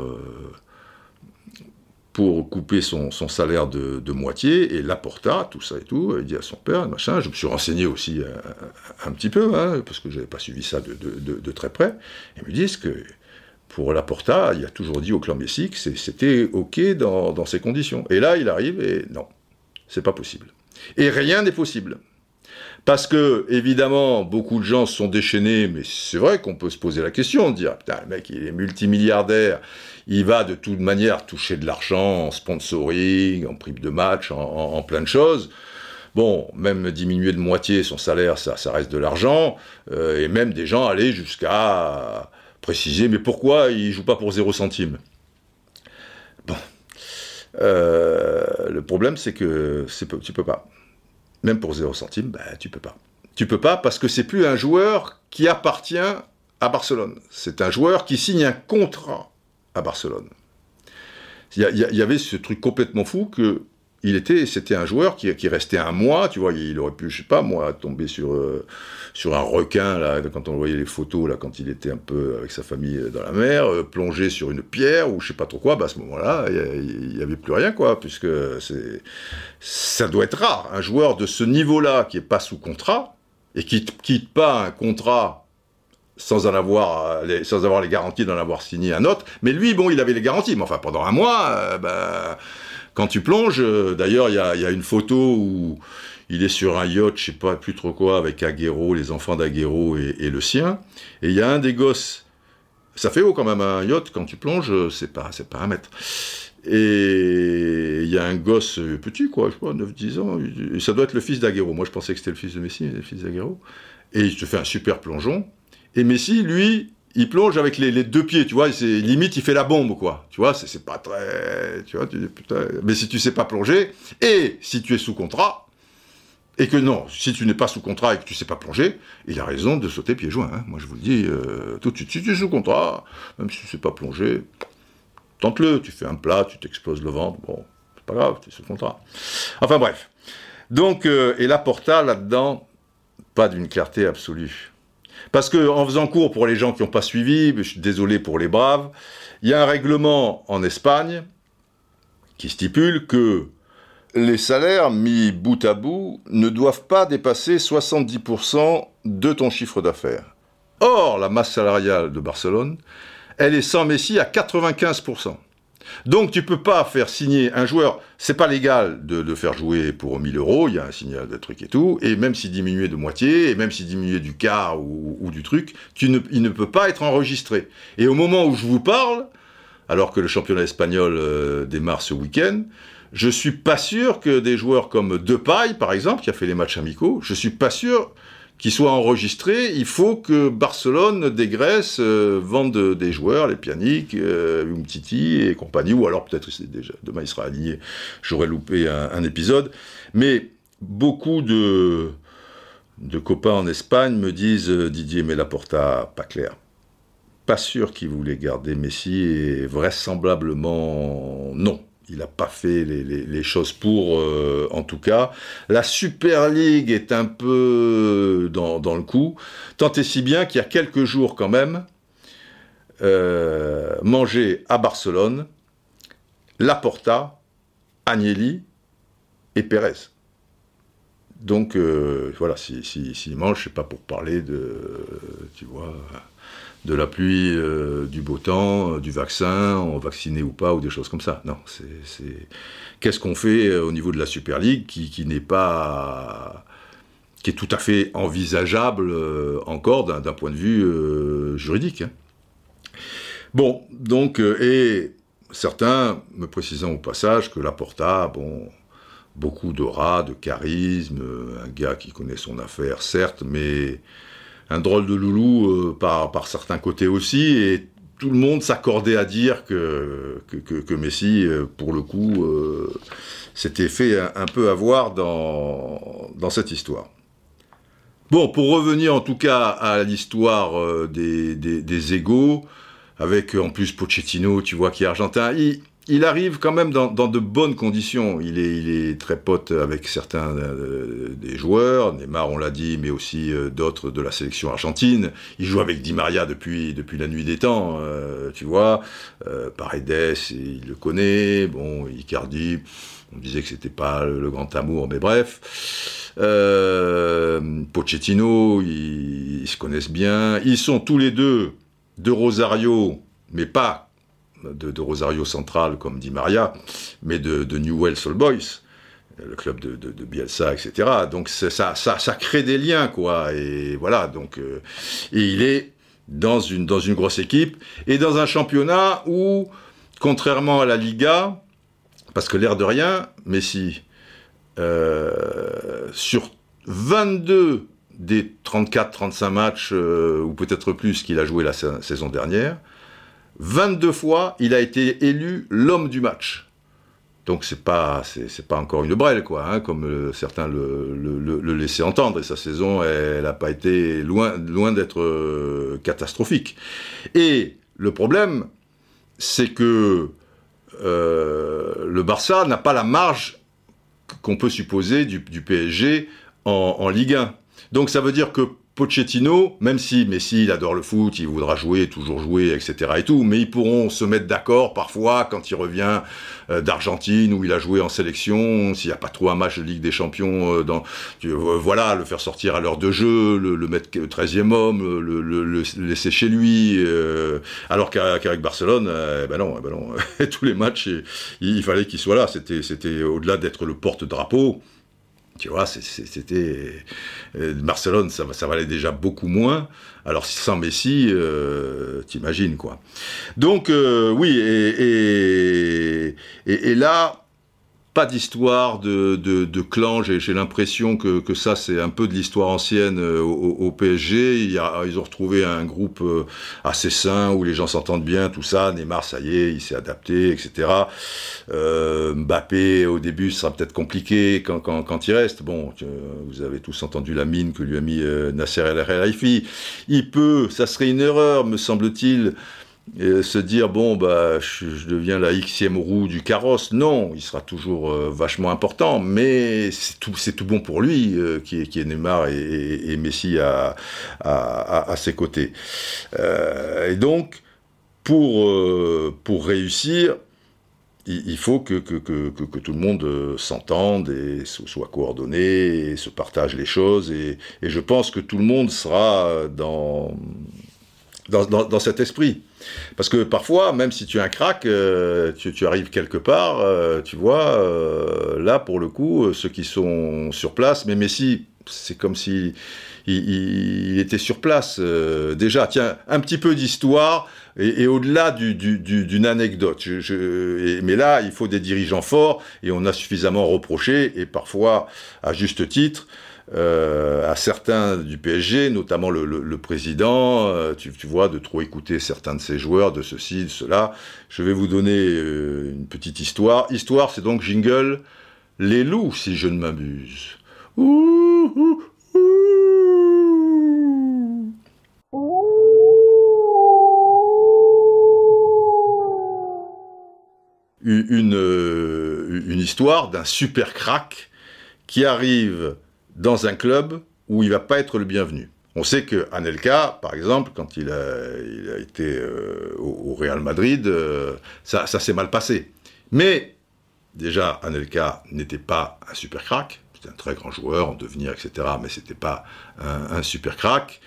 pour couper son, salaire de, moitié, et l'apporta, tout ça et tout, il dit à son père, machin, je me suis renseigné aussi euh, un, petit peu, hein, parce que je n'avais pas suivi ça de, très près, ils me disent que pour l'apporta, il a toujours dit au clan Messi que c'était OK dans, ces conditions. Et là, il arrive et non, c'est pas possible. Et rien n'est possible. Parce que, évidemment, beaucoup de gens se sont déchaînés, mais c'est vrai qu'on peut se poser la question, dire, putain, le mec, il est multimilliardaire, il va de toute manière toucher de l'argent en sponsoring, en prime de match, en, plein de choses. Bon, même diminuer de moitié son salaire, ça, ça reste de l'argent, euh, et même des gens allaient jusqu'à préciser, mais pourquoi il joue pas pour 0 centime? Bon. Euh, le problème, c'est que tu peux pas. Même pour 0 centime, bah, tu peux pas. Tu peux pas parce que c'est plus un joueur qui appartient à Barcelone. C'est un joueur qui signe un contrat à Barcelone. Il y, avait ce truc complètement fou que il était, c'était un joueur qui, restait un mois, tu vois, il aurait pu, je sais pas moi, tomber sur, euh, sur un requin, là, quand on voyait les photos, là, quand il était un peu avec sa famille dans la mer, euh, plonger sur une pierre, ou je sais pas trop quoi, bah, à ce moment-là, il n'y avait plus rien, quoi, puisque c'est, ça doit être rare, un joueur de ce niveau-là, qui est pas sous contrat, et qui quitte pas un contrat sans en avoir les, sans avoir les garanties d'en avoir signé un autre, mais lui, bon, il avait les garanties, mais enfin, pendant un mois, euh, bah, quand tu plonges, euh, d'ailleurs, il y a, une photo où il est sur un yacht, je sais pas plus trop quoi, avec Aguero, les enfants d'Aguero et, le sien. Et il y a un des gosses. Ça fait haut quand même un yacht quand tu plonges, c'est pas, c'est pas un mètre. Et il y a un gosse petit, quoi, je pas, 9-10 ans. Ça doit être le fils d'Aguero. Moi, je pensais que c'était le fils de Messi, le fils d'Aguero. Et il te fait un super plongeon. Et Messi, lui, il plonge avec les, deux pieds, tu vois, c'est limite il fait la bombe quoi. Tu vois, c'est pas très, tu vois, tu dis putain. Mais si tu sais pas plonger et si tu es sous contrat et que non, si tu n'es pas sous contrat et que tu sais pas plonger, il a raison de sauter pieds joints. Hein. Moi je vous le dis euh, tout de suite, si tu es sous contrat, même si tu sais pas plonger, tente-le. Tu fais un plat, tu t'exploses le ventre, bon, c'est pas grave, tu es sous contrat. Enfin bref. Donc euh, et la Porta là-dedans, pas d'une clarté absolue. Parce que en faisant cours pour les gens qui n'ont pas suivi, je suis désolé pour les braves, il y a un règlement en Espagne qui stipule que les salaires mis bout à bout ne doivent pas dépasser 70% de ton chiffre d'affaires. Or, la masse salariale de Barcelone, elle est sans Messi à 95%. Donc tu peux pas faire signer un joueur, c'est pas légal de le faire jouer pour 1000 euros, il y a un signal de truc et tout, et même s'il diminuait de moitié, et même s'il diminuait du quart ou, du truc, il ne peut pas être enregistré. Et au moment où je vous parle, alors que le championnat espagnol euh, démarre ce week-end, je suis pas sûr que des joueurs comme Depay, par exemple, qui a fait les matchs amicaux, je suis pas sûr qu'ils soient enregistrés. Il faut que Barcelone dégraisse, euh, vende des joueurs, les Pianic, euh, Umtiti et compagnie, ou alors peut-être déjà demain il sera aligné. J'aurais loupé un, épisode, mais beaucoup de de copains en Espagne me disent euh, Didier mais la porta pas clair. Pas sûr qu'il voulait garder Messi et vraisemblablement non il n'a pas fait les, choses pour, euh, en tout cas. La Super League est un peu dans, le coup, tant et si bien qu'il y a quelques jours quand même, euh, mangé à Barcelone, Laporta, Agnelli et Pérez. Donc euh, voilà, s'il si, si, mange, c'est pas pour parler de, tu vois, de la pluie, euh, du beau temps, euh, du vaccin, on vacciné ou pas, ou des choses comme ça. Non, c'est qu'est-ce qu'on fait euh, au niveau de la Super League qui, n'est pas qui est tout à fait envisageable encore d'un point de vue juridique. Hein. Bon, donc, et certains me précisant au passage que la Porta, bon, beaucoup d'aura, de charisme, un gars qui connaît son affaire, certes, mais un drôle de loulou euh, par, certains côtés aussi, et tout le monde s'accordait à dire que, que, Messi, euh, pour le coup, euh, s'était fait un, peu avoir dans, dans cette histoire. Bon, pour revenir en tout cas à l'histoire des, des, des, égaux, avec en plus Pochettino, tu vois, qui est argentin, il, il arrive quand même dans, de bonnes conditions. Il est, très pote avec certains euh, des joueurs, Neymar on l'a dit, mais aussi euh, d'autres de la sélection argentine. Il joue avec Di Maria depuis, la nuit des temps, euh, tu vois. Paredes, il le connaît. Bon, Icardi, on disait que c'était pas le, grand amour, mais bref. Pochettino, ils se connaissent bien. Ils sont tous les deux de Rosario, mais pas de, Rosario Central comme dit Maria, mais de, de Old Boys, le club de, de, Bielsa, etc. Donc ça, ça, ça, crée des liens, quoi. Et voilà, donc euh, et il est dans une, dans une grosse équipe et dans un championnat où, contrairement à la Liga, parce que l'air de rien, Messi, euh, sur 22 des 34-35 matchs, euh, ou peut-être plus qu'il a joué la saison dernière, 22 fois, il a été élu l'homme du match. Donc c'est pas c'est, pas encore une brêle quoi, hein, comme euh, certains le, laissaient entendre. Et sa saison, elle n'a pas été loin loin d'être euh, catastrophique. Et le problème, c'est que euh, le Barça n'a pas la marge qu'on peut supposer du, PSG en, en Ligue 1. Donc ça veut dire que Pochettino, même si Messi il adore le foot, il voudra jouer, toujours jouer, etc. et tout, mais ils pourront se mettre d'accord parfois quand il revient euh, d'Argentine où il a joué en sélection, s'il n'y a pas trop un match de Ligue des Champions, euh, dans, euh, voilà, le faire sortir à l'heure de jeu, le, mettre 13e homme, le, laisser chez lui, alors qu'avec Barcelone, ben non, ben non, tous les matchs, il fallait qu'il soit là. C'était au-delà d'être le porte-drapeau. Tu vois, c'était. Euh, Barcelone, ça, valait déjà beaucoup moins. Alors, sans Messi, euh, t'imagines, quoi. Donc, euh, oui, et, là, pas d'histoire de, de, clan. J'ai l'impression que, que, ça, c'est un peu de l'histoire ancienne euh, au, PSG. Ils ont retrouvé un groupe euh, assez sain où les gens s'entendent bien, tout ça. Neymar, ça y est, il s'est adapté, etc. Euh, Mbappé, au début, ce sera peut-être compliqué quand, quand, quand, il reste. Bon, vous avez tous entendu la mine que lui a mis Nasser El Khelaifi. Il peut, ça serait une erreur, me semble-t-il, se dire bon bah je, deviens la xème roue du carrosse non il sera toujours euh, vachement important mais c'est tout c'est tout bon pour lui euh, qui est qui Neymar et, Messi à, à, ses côtés euh, et donc pour pour réussir il, faut que, que, que, tout le monde s'entende et soit coordonné et se partage les choses. Et, et, je pense que tout le monde sera dans, dans, dans, cet esprit. Parce que parfois, même si tu es un crack, euh, tu, arrives quelque part, euh, tu vois, là, pour le coup, ceux qui sont sur place, mais Messi, c'est comme si il, était sur place déjà. Tiens, un petit peu d'histoire et, au-delà d'une anecdote. mais là, il faut des dirigeants forts, et on a suffisamment reproché, et parfois à juste titre, euh, à certains du PSG, notamment le, président, euh, tu, vois, de trop écouter certains de ses joueurs, de ceci, de cela. Je vais vous donner euh, une petite histoire. Histoire, c'est donc jingle Les loups, si je ne m'abuse. Une, une histoire d'un super crack qui arrive dans un club où il va pas être le bienvenu. On sait que Anelka, par exemple, quand il a, été euh, au, Real Madrid, euh, ça, s'est mal passé. Mais déjà, Anelka n'était pas un super crack, c'était un très grand joueur en devenir, etc. Mais c'était pas un, super crack.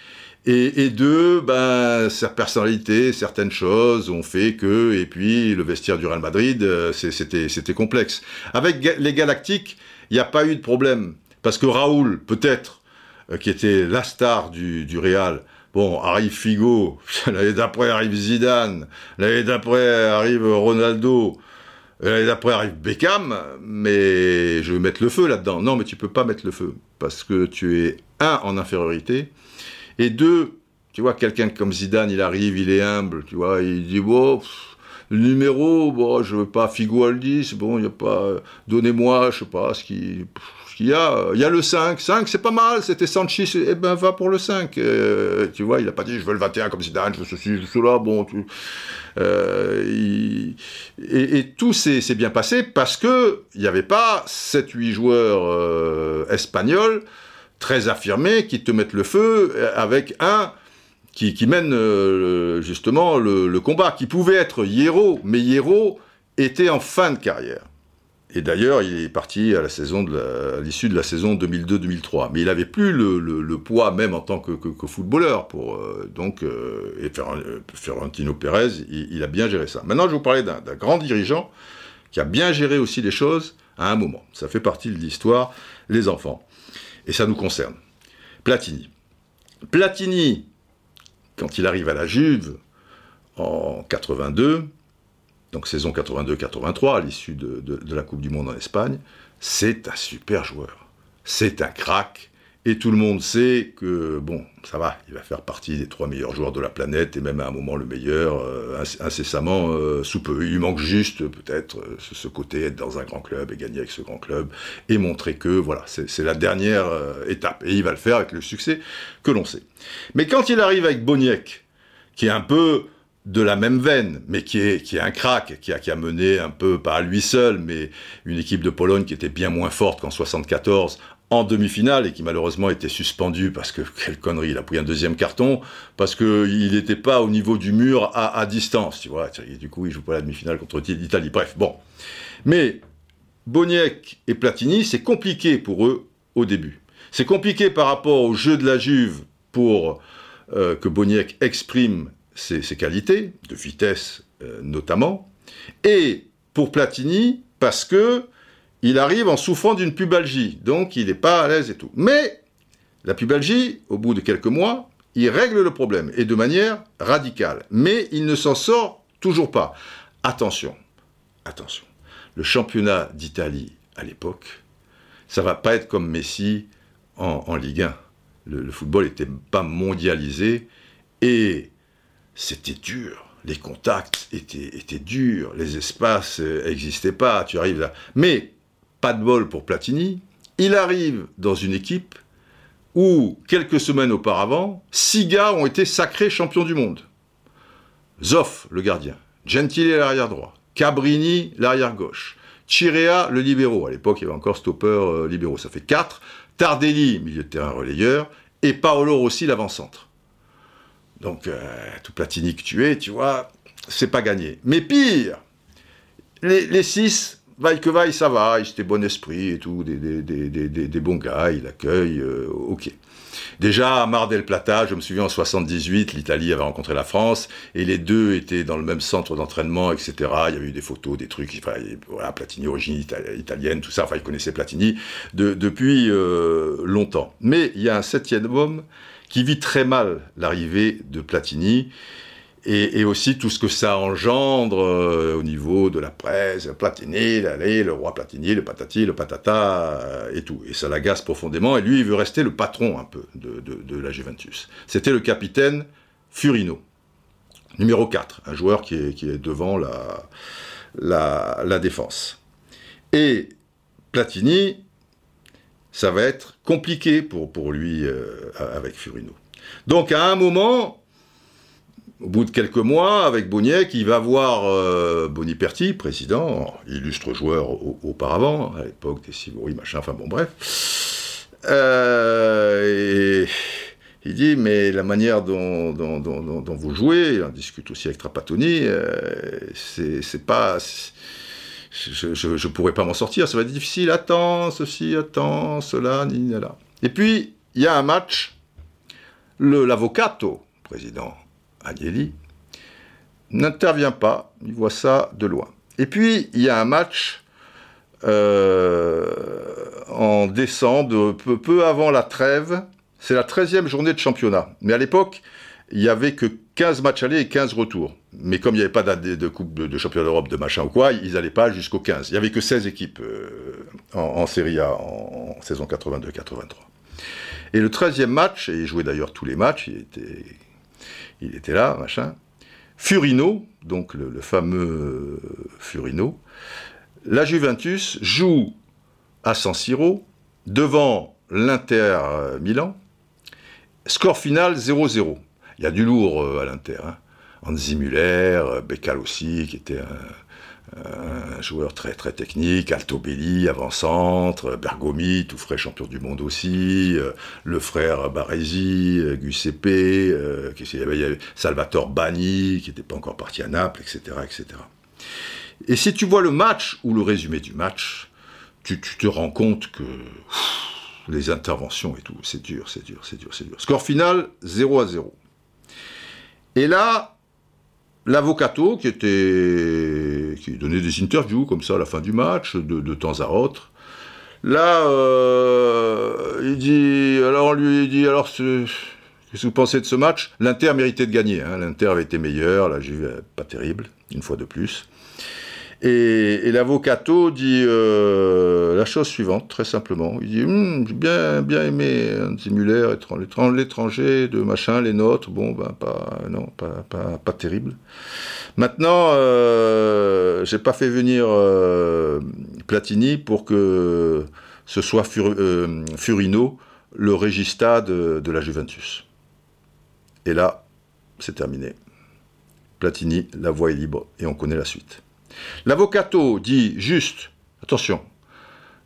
Et, et deux, ben, sa personnalité, certaines choses ont fait que, et puis le vestiaire du Real Madrid, euh, c'était complexe. Avec les Galactiques, il n'y a pas eu de problème. Parce que Raoul, peut-être, euh, qui était la star du, Real, bon, arrive Figo, l'année d'après arrive Zidane, l'année d'après arrive Ronaldo, l'année d'après arrive Beckham, mais je vais mettre le feu là-dedans. Non, mais tu peux pas mettre le feu, parce que tu es, un, en infériorité, et deux, tu vois, quelqu'un comme Zidane, il arrive, il est humble, tu vois, il dit, bon, le numéro, bon, je veux pas Figo al 10, bon, il n'y a pas, donnez-moi, je sais pas, ce qui... qu'il y a, il y a le 5, 5 c'est pas mal, c'était Sanchez, eh ben va pour le 5. Euh, tu vois, il a pas dit je veux le 21 comme Zidane, je veux ceci, je veux cela, bon, tu, euh, et, tout s'est bien passé parce que il n'y avait pas 7-8 joueurs euh, espagnols très affirmés qui te mettent le feu avec un qui, mène euh, justement le, combat, qui pouvait être Hierro, mais Hierro était en fin de carrière. Et d'ailleurs, il est parti à la saison l'issue de la saison 2002-2003. Mais il n'avait plus le, poids, même en tant que, footballeur. Pour, euh, donc, et Ferrantino Pérez, il, il, a bien géré ça. Maintenant, je vous parler d'un grand dirigeant qui a bien géré aussi les choses à un moment. Ça fait partie de l'histoire, les enfants et ça nous concerne. Platini. Platini, quand il arrive à la Juve en 82, donc saison 82-83, à l'issue de, la Coupe du Monde en Espagne, c'est un super joueur. C'est un crack. Et tout le monde sait que, bon, ça va, il va faire partie des trois meilleurs joueurs de la planète, et même à un moment le meilleur, euh, incessamment euh, sous peu. Il manque juste, peut-être, euh, ce, côté, être dans un grand club et gagner avec ce grand club, et montrer que, voilà, c'est la dernière étape. Et il va le faire avec le succès que l'on sait. Mais quand il arrive avec Boniek, qui est un peu de la même veine, mais qui est, qui est un crack, qui a, qui a mené un peu, pas à lui seul, mais une équipe de Pologne qui était bien moins forte qu'en 74, en demi-finale et qui malheureusement était suspendu parce que quelle connerie, il a pris un deuxième carton parce que il n'était pas au niveau du mur à, distance, tu vois. Du coup, il joue pas la demi-finale contre l'Italie. Bref, bon. Mais Boniek et Platini, c'est compliqué pour eux au début. C'est compliqué par rapport au jeu de la Juve pour euh, que Boniek exprime ses, qualités, de vitesse euh, notamment, et pour Platini parce que il arrive en souffrant d'une pubalgie, donc il n'est pas à l'aise et tout. Mais la pubalgie, au bout de quelques mois, il règle le problème, et de manière radicale. Mais il ne s'en sort toujours pas. Attention, attention. Le championnat d'Italie à l'époque, ça va pas être comme Messi en, Ligue 1. Le, football n'était pas mondialisé et c'était dur. Les contacts étaient, durs, les espaces n'existaient pas. Tu arrives là. Mais pas de bol pour Platini, il arrive dans une équipe où, quelques semaines auparavant, six gars ont été sacrés champions du monde. Zoff, le gardien, Gentile, l'arrière droit, Cabrini, l'arrière gauche, Chirea, le libéraux, à l'époque il y avait encore stopper euh, libéraux, ça fait quatre, Tardelli, milieu de terrain relayeur, et Paolo Rossi, l'avant-centre. Donc, euh, tout Platini que tu es, tu vois, c'est pas gagné. Mais pire, les, six, vaille que vaille, ça va, ils étaient bon esprit et tout, des, des, bons gars, il accueille, euh, ok. Déjà, à Mar del Plata, je me souviens en 78, l'Italie avait rencontré la France, et les deux étaient dans le même centre d'entraînement, etc. Il y avait eu des photos, des trucs, voilà, Platini, origine italienne, tout ça, enfin, ils connaissaient Platini depuis euh, longtemps. Mais il y a un septième homme qui vit très mal l'arrivée de Platini, et, aussi tout ce que ça engendre euh, au niveau de la presse, Platini, le roi Platini, le patati, le patata, euh, et tout. Et ça l'agace profondément, et lui, il veut rester le patron un peu de, la Juventus. C'était le capitaine Furino, numéro 4, un joueur qui est, devant la, la, défense. Et Platini, ça va être compliqué pour, pour lui euh, avec Furino. Donc à un moment, au bout de quelques mois, avec Boniek, il va voir euh, Boniperti, président, illustre joueur auparavant, à l'époque des Sivori, machin, enfin bon, bref. Euh, et il dit, mais la manière dont, vous jouez, il en discute aussi avec Trapattoni, euh, c'est pas... Je ne pourrais pas m'en sortir, ça va être difficile, attends, ceci, attends, cela, ni, là. Et puis, il y a un match, l'avocato, président Agnelli, n'intervient pas, il voit ça de loin. Et puis, il y a un match euh, en décembre, peu, avant la trêve, c'est la 13e journée de championnat. Mais à l'époque, il n'y avait que 15 matchs allés et 15 retours. Mais comme il n'y avait pas de, coupe de, championnat d'Europe, de machin ou quoi, ils n'allaient pas jusqu'au 15. Il n'y avait que 16 équipes euh, en, en, Serie A en, saison 82-83. Et le 13e match, et il jouait d'ailleurs tous les matchs, il était il était là, machin. Furino, donc le, fameux Furino, la Juventus joue à San Siro devant l'Inter Milan. Score final 0-0. Il y a du lourd euh, à l'Inter. Hein. Anzi Müller, euh, Beccal aussi, qui était un, joueur très très technique, Altobelli, avant-centre, Bergomi, tout frais champion du monde aussi, euh, le frère Baresi, euh, Giuseppe, euh, il, y avait, Salvatore Bani, qui n'était pas encore parti à Naples, etc., etc. Et si tu vois le match ou le résumé du match, tu, te rends compte que les interventions et tout, c'est dur, c'est dur, c'est dur, c'est dur. Score final, 0 à 0. Et là, L'avocato, qui était, qui donnait des interviews comme ça à la fin du match, de, temps à autre. Là, euh, il dit, alors on lui dit, alors qu'est-ce que vous pensez de ce match? L'Inter méritait de gagner. Hein. L'Inter avait été meilleur, la Juve pas terrible, une fois de plus. Et, l'avocato dit euh, la chose suivante, très simplement. Il dit hum, J'ai bien, bien aimé Andy Muller, l'étranger, de machin, les nôtres. Bon, ben, pas, non, pas, pas, terrible. Maintenant, euh, j'ai pas fait venir euh, Platini pour que ce soit euh, Furino, le régista de, de la Juventus. Et là, c'est terminé. Platini, la voie est libre et on connaît la suite. L'avocato dit juste, attention,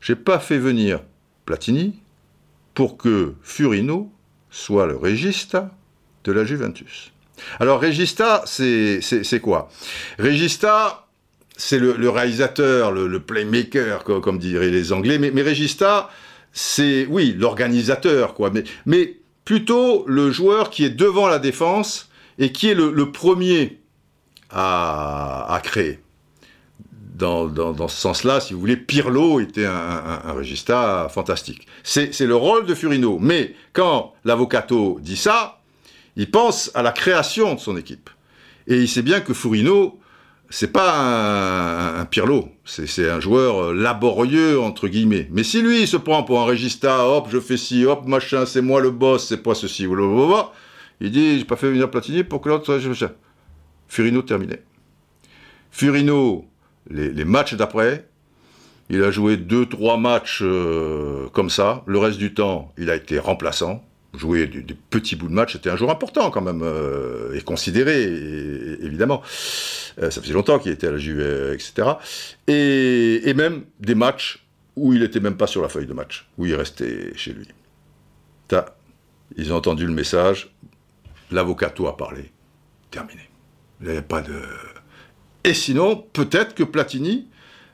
j'ai pas fait venir Platini pour que Furino soit le régista de la Juventus. Alors Regista, c'est quoi? Regista, c'est le, réalisateur, le, playmaker, comme, diraient les Anglais, mais, mais Regista, c'est, oui, l'organisateur, mais, plutôt le joueur qui est devant la défense et qui est le, premier à créer dans, ce sens-là, si vous voulez, Pirlo était un, un, fantastique. C'est le rôle de Furino. Mais quand l'avocato dit ça, il pense à la création de son équipe. Et il sait bien que Furino, c'est pas un, Pirlo, c'est un joueur laborieux, entre guillemets. Mais si lui, il se prend pour un régista, hop, je fais ci, hop, machin, c'est moi le boss, c'est pas ceci, blablabla, il dit, j'ai pas fait venir Platini pour que l'autre... Furino terminé. Furino, les, matchs d'après, il a joué deux, trois matchs euh, comme ça. Le reste du temps, il a été remplaçant, joué des, petits bouts de match. C'était un joueur important quand même euh, et considéré, évidemment. Euh, ça faisait longtemps qu'il était à la Juve, etc. Et, même des matchs où il n'était même pas sur la feuille de match, où il restait chez lui. ils ont entendu le message. L'avocato a parlé. Terminé. Il n'y avait pas de Et sinon, peut-être que Platini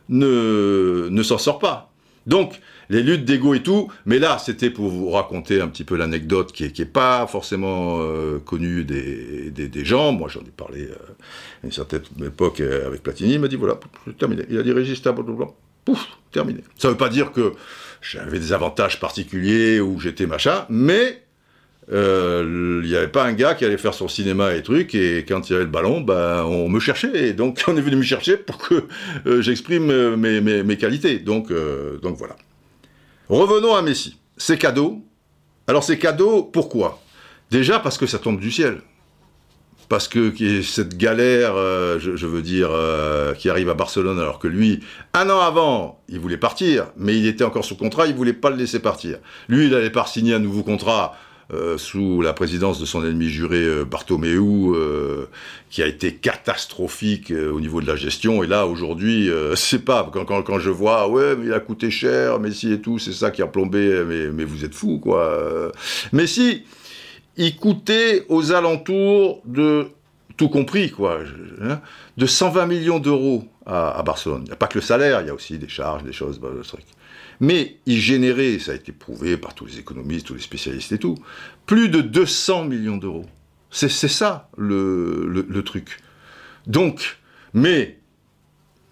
ne, s'en sort pas. Donc, les luttes d'ego et tout, mais là, c'était pour vous raconter un petit peu l'anecdote qui est, pas forcément euh, connue des, gens. Moi, j'en ai parlé euh, à une certaine époque euh, avec Platini. Il m'a dit voilà, terminé. Il a dit Régis, pouf, terminé. Ça ne veut pas dire que j'avais des avantages particuliers ou j'étais machin, mais il n'y avait pas un gars qui allait faire son cinéma et trucs, et quand il y avait le ballon, ben, on me cherchait, et donc on est venu me chercher pour que j'exprime mes, mes, qualités. Donc, donc voilà. Revenons à Messi. C'est cadeau. Alors c'est cadeau, pourquoi? Déjà parce que ça tombe du ciel. Parce que cette galère, euh, je, veux dire, euh, qui arrive à Barcelone, alors que lui, un an avant, il voulait partir, mais il était encore sous contrat, il voulait pas le laisser partir. Lui, il allait pas signer un nouveau contrat euh, sous la présidence de son ennemi juré euh, Bartomeu, euh, qui a été catastrophique au niveau de la gestion. Et là, aujourd'hui, c'est pas quand, quand, quand, je vois, ouais, mais il a coûté cher, Messi et tout, c'est ça qui a plombé, mais, mais vous êtes fou, quoi. Messi, il coûtait aux alentours de tout compris, quoi, hein, de 120 millions d'euros à, Barcelone. Il n'y a pas que le salaire, il y a aussi des charges, des choses, bah, truc. Mais il générait, ça a été prouvé par tous les économistes, tous les spécialistes et tout, plus de 200 millions d'euros. C'est ça le, truc. Donc, mais,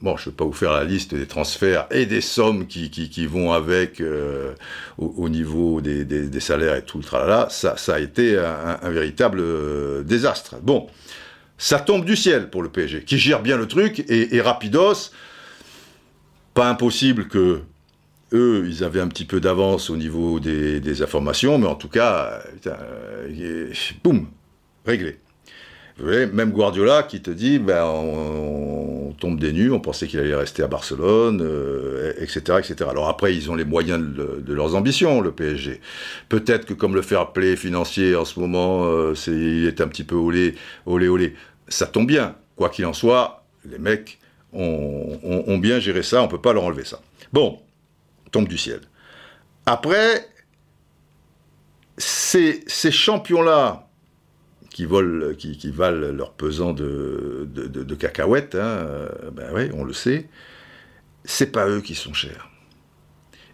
bon, je ne vais pas vous faire la liste des transferts et des sommes qui, vont avec euh, au, niveau des, salaires et tout le tralala, ça, a été un, véritable euh, désastre. Bon, ça tombe du ciel pour le PSG, qui gère bien le truc, et rapidos, pas impossible que eux, ils avaient un petit peu d'avance au niveau des, informations, mais en tout cas, euh, boum, réglé. Vous voyez, même Guardiola qui te dit, ben, on, tombe des nues, on pensait qu'il allait rester à Barcelone, etc., euh, etc. Alors après, ils ont les moyens de, leurs ambitions, le PSG. Peut-être que comme le fair play financier en ce moment, euh, il est un petit peu olé, olé, olé. Ça tombe bien. Quoi qu'il en soit, les mecs ont, ont bien géré ça, on ne peut pas leur enlever ça. Bon, tombe du ciel. Après, ces, champions-là, qui, valent leur pesant de, cacahuètes, hein, euh, ben oui, on le sait, c'est pas eux qui sont chers.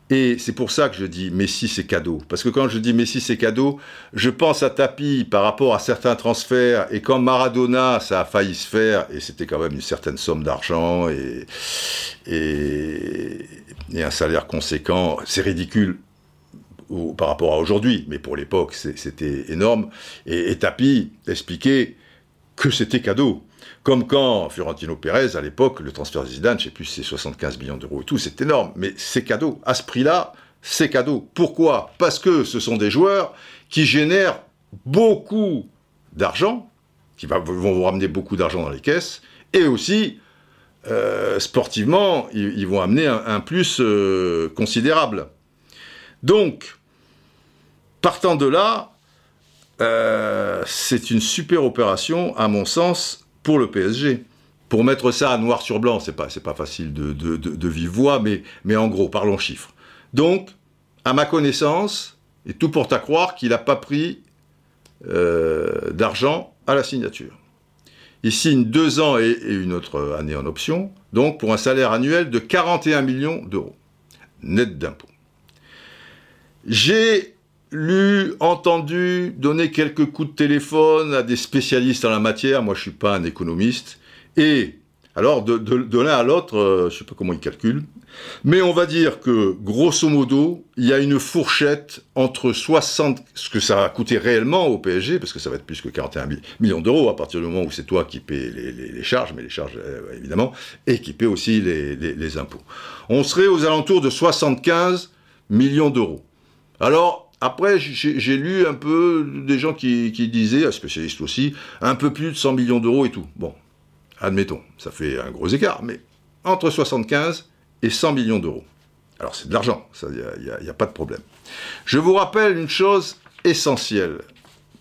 Et c'est pour ça que je dis Messi c'est cadeau. Parce que quand je dis Messi c'est cadeau, je pense à Tapi par rapport à certains transferts. Et quand Maradona, ça a failli se faire, et c'était quand même une certaine somme d'argent et, un salaire conséquent, c'est ridicule par rapport à aujourd'hui, mais pour l'époque c'était énorme. Et, et Tapi expliquait que c'était cadeau. Comme quand Fiorentino Pérez, à l'époque, le transfert de Zidane, je sais plus si c'est 75 millions d'euros et tout, c'est énorme, mais c'est cadeau. À ce prix-là, c'est cadeau. Pourquoi? Parce que ce sont des joueurs qui génèrent beaucoup d'argent, qui vont vous ramener beaucoup d'argent dans les caisses, et aussi, euh, sportivement, ils, vont amener un, plus euh, considérable. Donc, partant de là, euh, c'est une super opération, à mon sens, pour le PSG. Pour mettre ça à noir sur blanc, c'est pas, pas facile de, de, vive voix, mais, en gros, parlons chiffres. Donc, à ma connaissance, et tout porte à croire qu'il n'a pas pris d'argent à la signature. Il signe deux ans et, une autre année en option, donc pour un salaire annuel de 41 millions d'euros, net d'impôts. J'ai lu, entendu, donné quelques coups de téléphone à des spécialistes en la matière. Moi, je suis pas un économiste. Et alors, de, l'un à l'autre, euh, je ne sais pas comment ils calculent, mais on va dire que, grosso modo, il y a une fourchette entre 60, ce que ça va coûter réellement au PSG, parce que ça va être plus que 41 millions d'euros à partir du moment où c'est toi qui paies les, charges, mais les charges, euh, évidemment, et qui paie aussi les, impôts. On serait aux alentours de 75 millions d'euros. Alors, après, j'ai lu un peu des gens qui, disaient, un spécialiste aussi, un peu plus de 100 millions d'euros et tout. Bon, admettons, ça fait un gros écart, mais entre 75 et 100 millions d'euros. Alors c'est de l'argent, il n'y a, a, pas de problème. Je vous rappelle une chose essentielle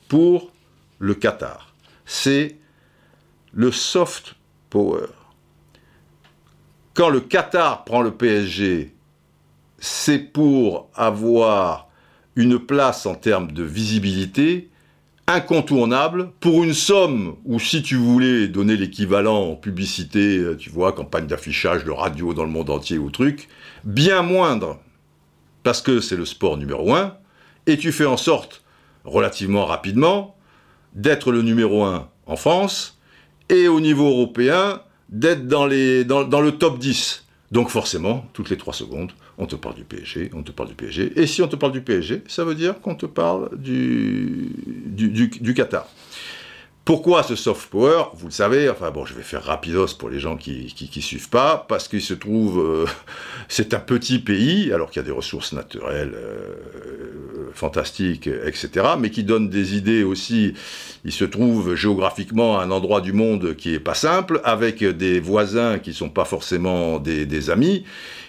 pour le Qatar, c'est le soft power. Quand le Qatar prend le PSG, c'est pour avoir une place en termes de visibilité incontournable pour une somme où si tu voulais donner l'équivalent en publicité, euh, tu vois, campagne d'affichage de radio dans le monde entier ou truc, bien moindre, parce que c'est le sport numéro un, et tu fais en sorte, relativement rapidement, d'être le numéro un en France, et au niveau européen, d'être dans, le top 10. Donc forcément, toutes les trois secondes, on te parle du PSG, on te parle du PSG. Et si on te parle du PSG, ça veut dire qu'on te parle du, du, Qatar. Pourquoi ce soft power? Vous le savez, enfin bon, je vais faire rapidos pour les gens qui ne suivent pas, parce qu'il se trouve, euh, c'est un petit pays, alors qu'il y a des ressources naturelles euh, fantastiques, etc., mais qui donne des idées aussi. Il se trouve géographiquement à un endroit du monde qui est pas simple, avec des voisins qui sont pas forcément des, des amis,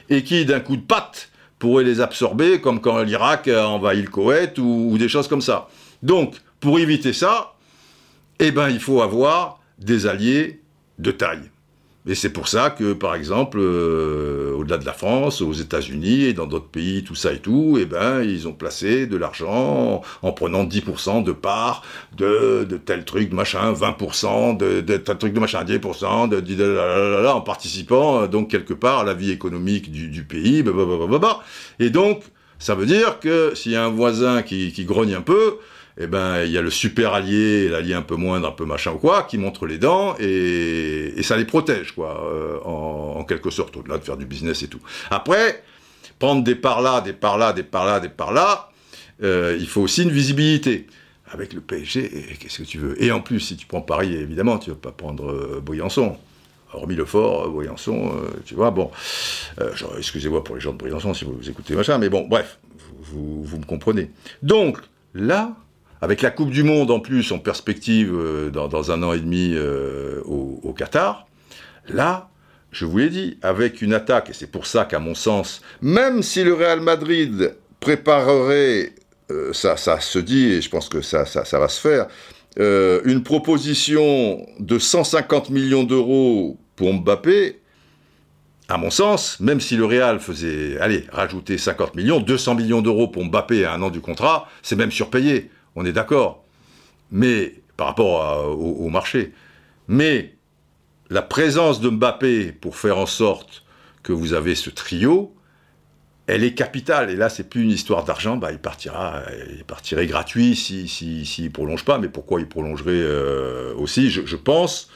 et qui, d'un coup de patte, pourrait les absorber, comme quand l'Irak envahit le Koweït ou, des choses comme ça. Donc, pour éviter ça, eh ben, il faut avoir des alliés de taille. Et c'est pour ça que, par exemple, euh, au-delà de la France, aux États-Unis et dans d'autres pays, tout ça et tout, eh ben, ils ont placé de l'argent en, prenant 10% de part de, de tel truc, machin, 20% de, de tel truc de machin, 10%, de, de, en participant euh, donc quelque part à la vie économique du, pays, bah, Et donc, ça veut dire que s'il y a un voisin qui grogne un peu, eh ben il y a le super allié, l'allié un peu moindre, un peu machin ou quoi, qui montre les dents et, ça les protège quoi, euh, en, quelque sorte, au-delà de faire du business et tout. Après, prendre des parts là, des parts là, des parts là, des parts là, euh, il faut aussi une visibilité. Avec le PSG, qu'est-ce que tu veux? Et en plus, si tu prends Paris, évidemment, tu vas pas prendre euh, Briançon. Hormis le fort, Briançon, tu vois, bon, excusez-moi pour les gens de Briançon si vous, écoutez machin, mais bon, bref, vous, vous me comprenez. Donc, là, avec la Coupe du Monde en plus en perspective euh, dans, un an et demi euh, au, Qatar, là, je vous l'ai dit, avec une attaque, et c'est pour ça qu'à mon sens, même si le Real Madrid préparerait, euh, ça, ça se dit, et je pense que ça, ça, ça va se faire, une proposition de 150 millions d'euros pour Mbappé, à mon sens, même si le Real faisait, allez, rajouter 50 millions, 200 millions d'euros pour Mbappé à un an du contrat, c'est même surpayé on est d'accord. Mais par rapport au, marché. Mais la présence de Mbappé pour faire en sorte que vous avez ce trio, elle est capitale. Et là, c'est plus une histoire d'argent. Bah, il partira, il partirait gratuit s'il si, si, prolonge pas. Mais pourquoi il prolongerait euh, aussi? Je, pense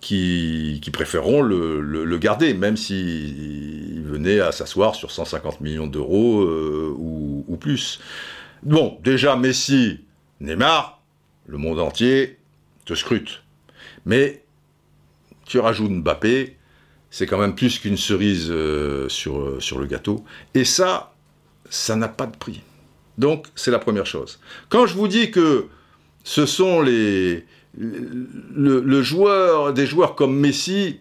qu'ils préféreront le, garder, même s'il venait à s'asseoir sur 150 millions d'euros euh, ou, plus. Bon, déjà, Messi, Neymar, le monde entier te scrute. Mais tu rajoutes Mbappé, c'est quand même plus qu'une cerise euh, sur, euh, sur le gâteau. Et ça, ça n'a pas de prix. Donc, c'est la première chose. Quand je vous dis que ce sont les, le, des joueurs comme Messi,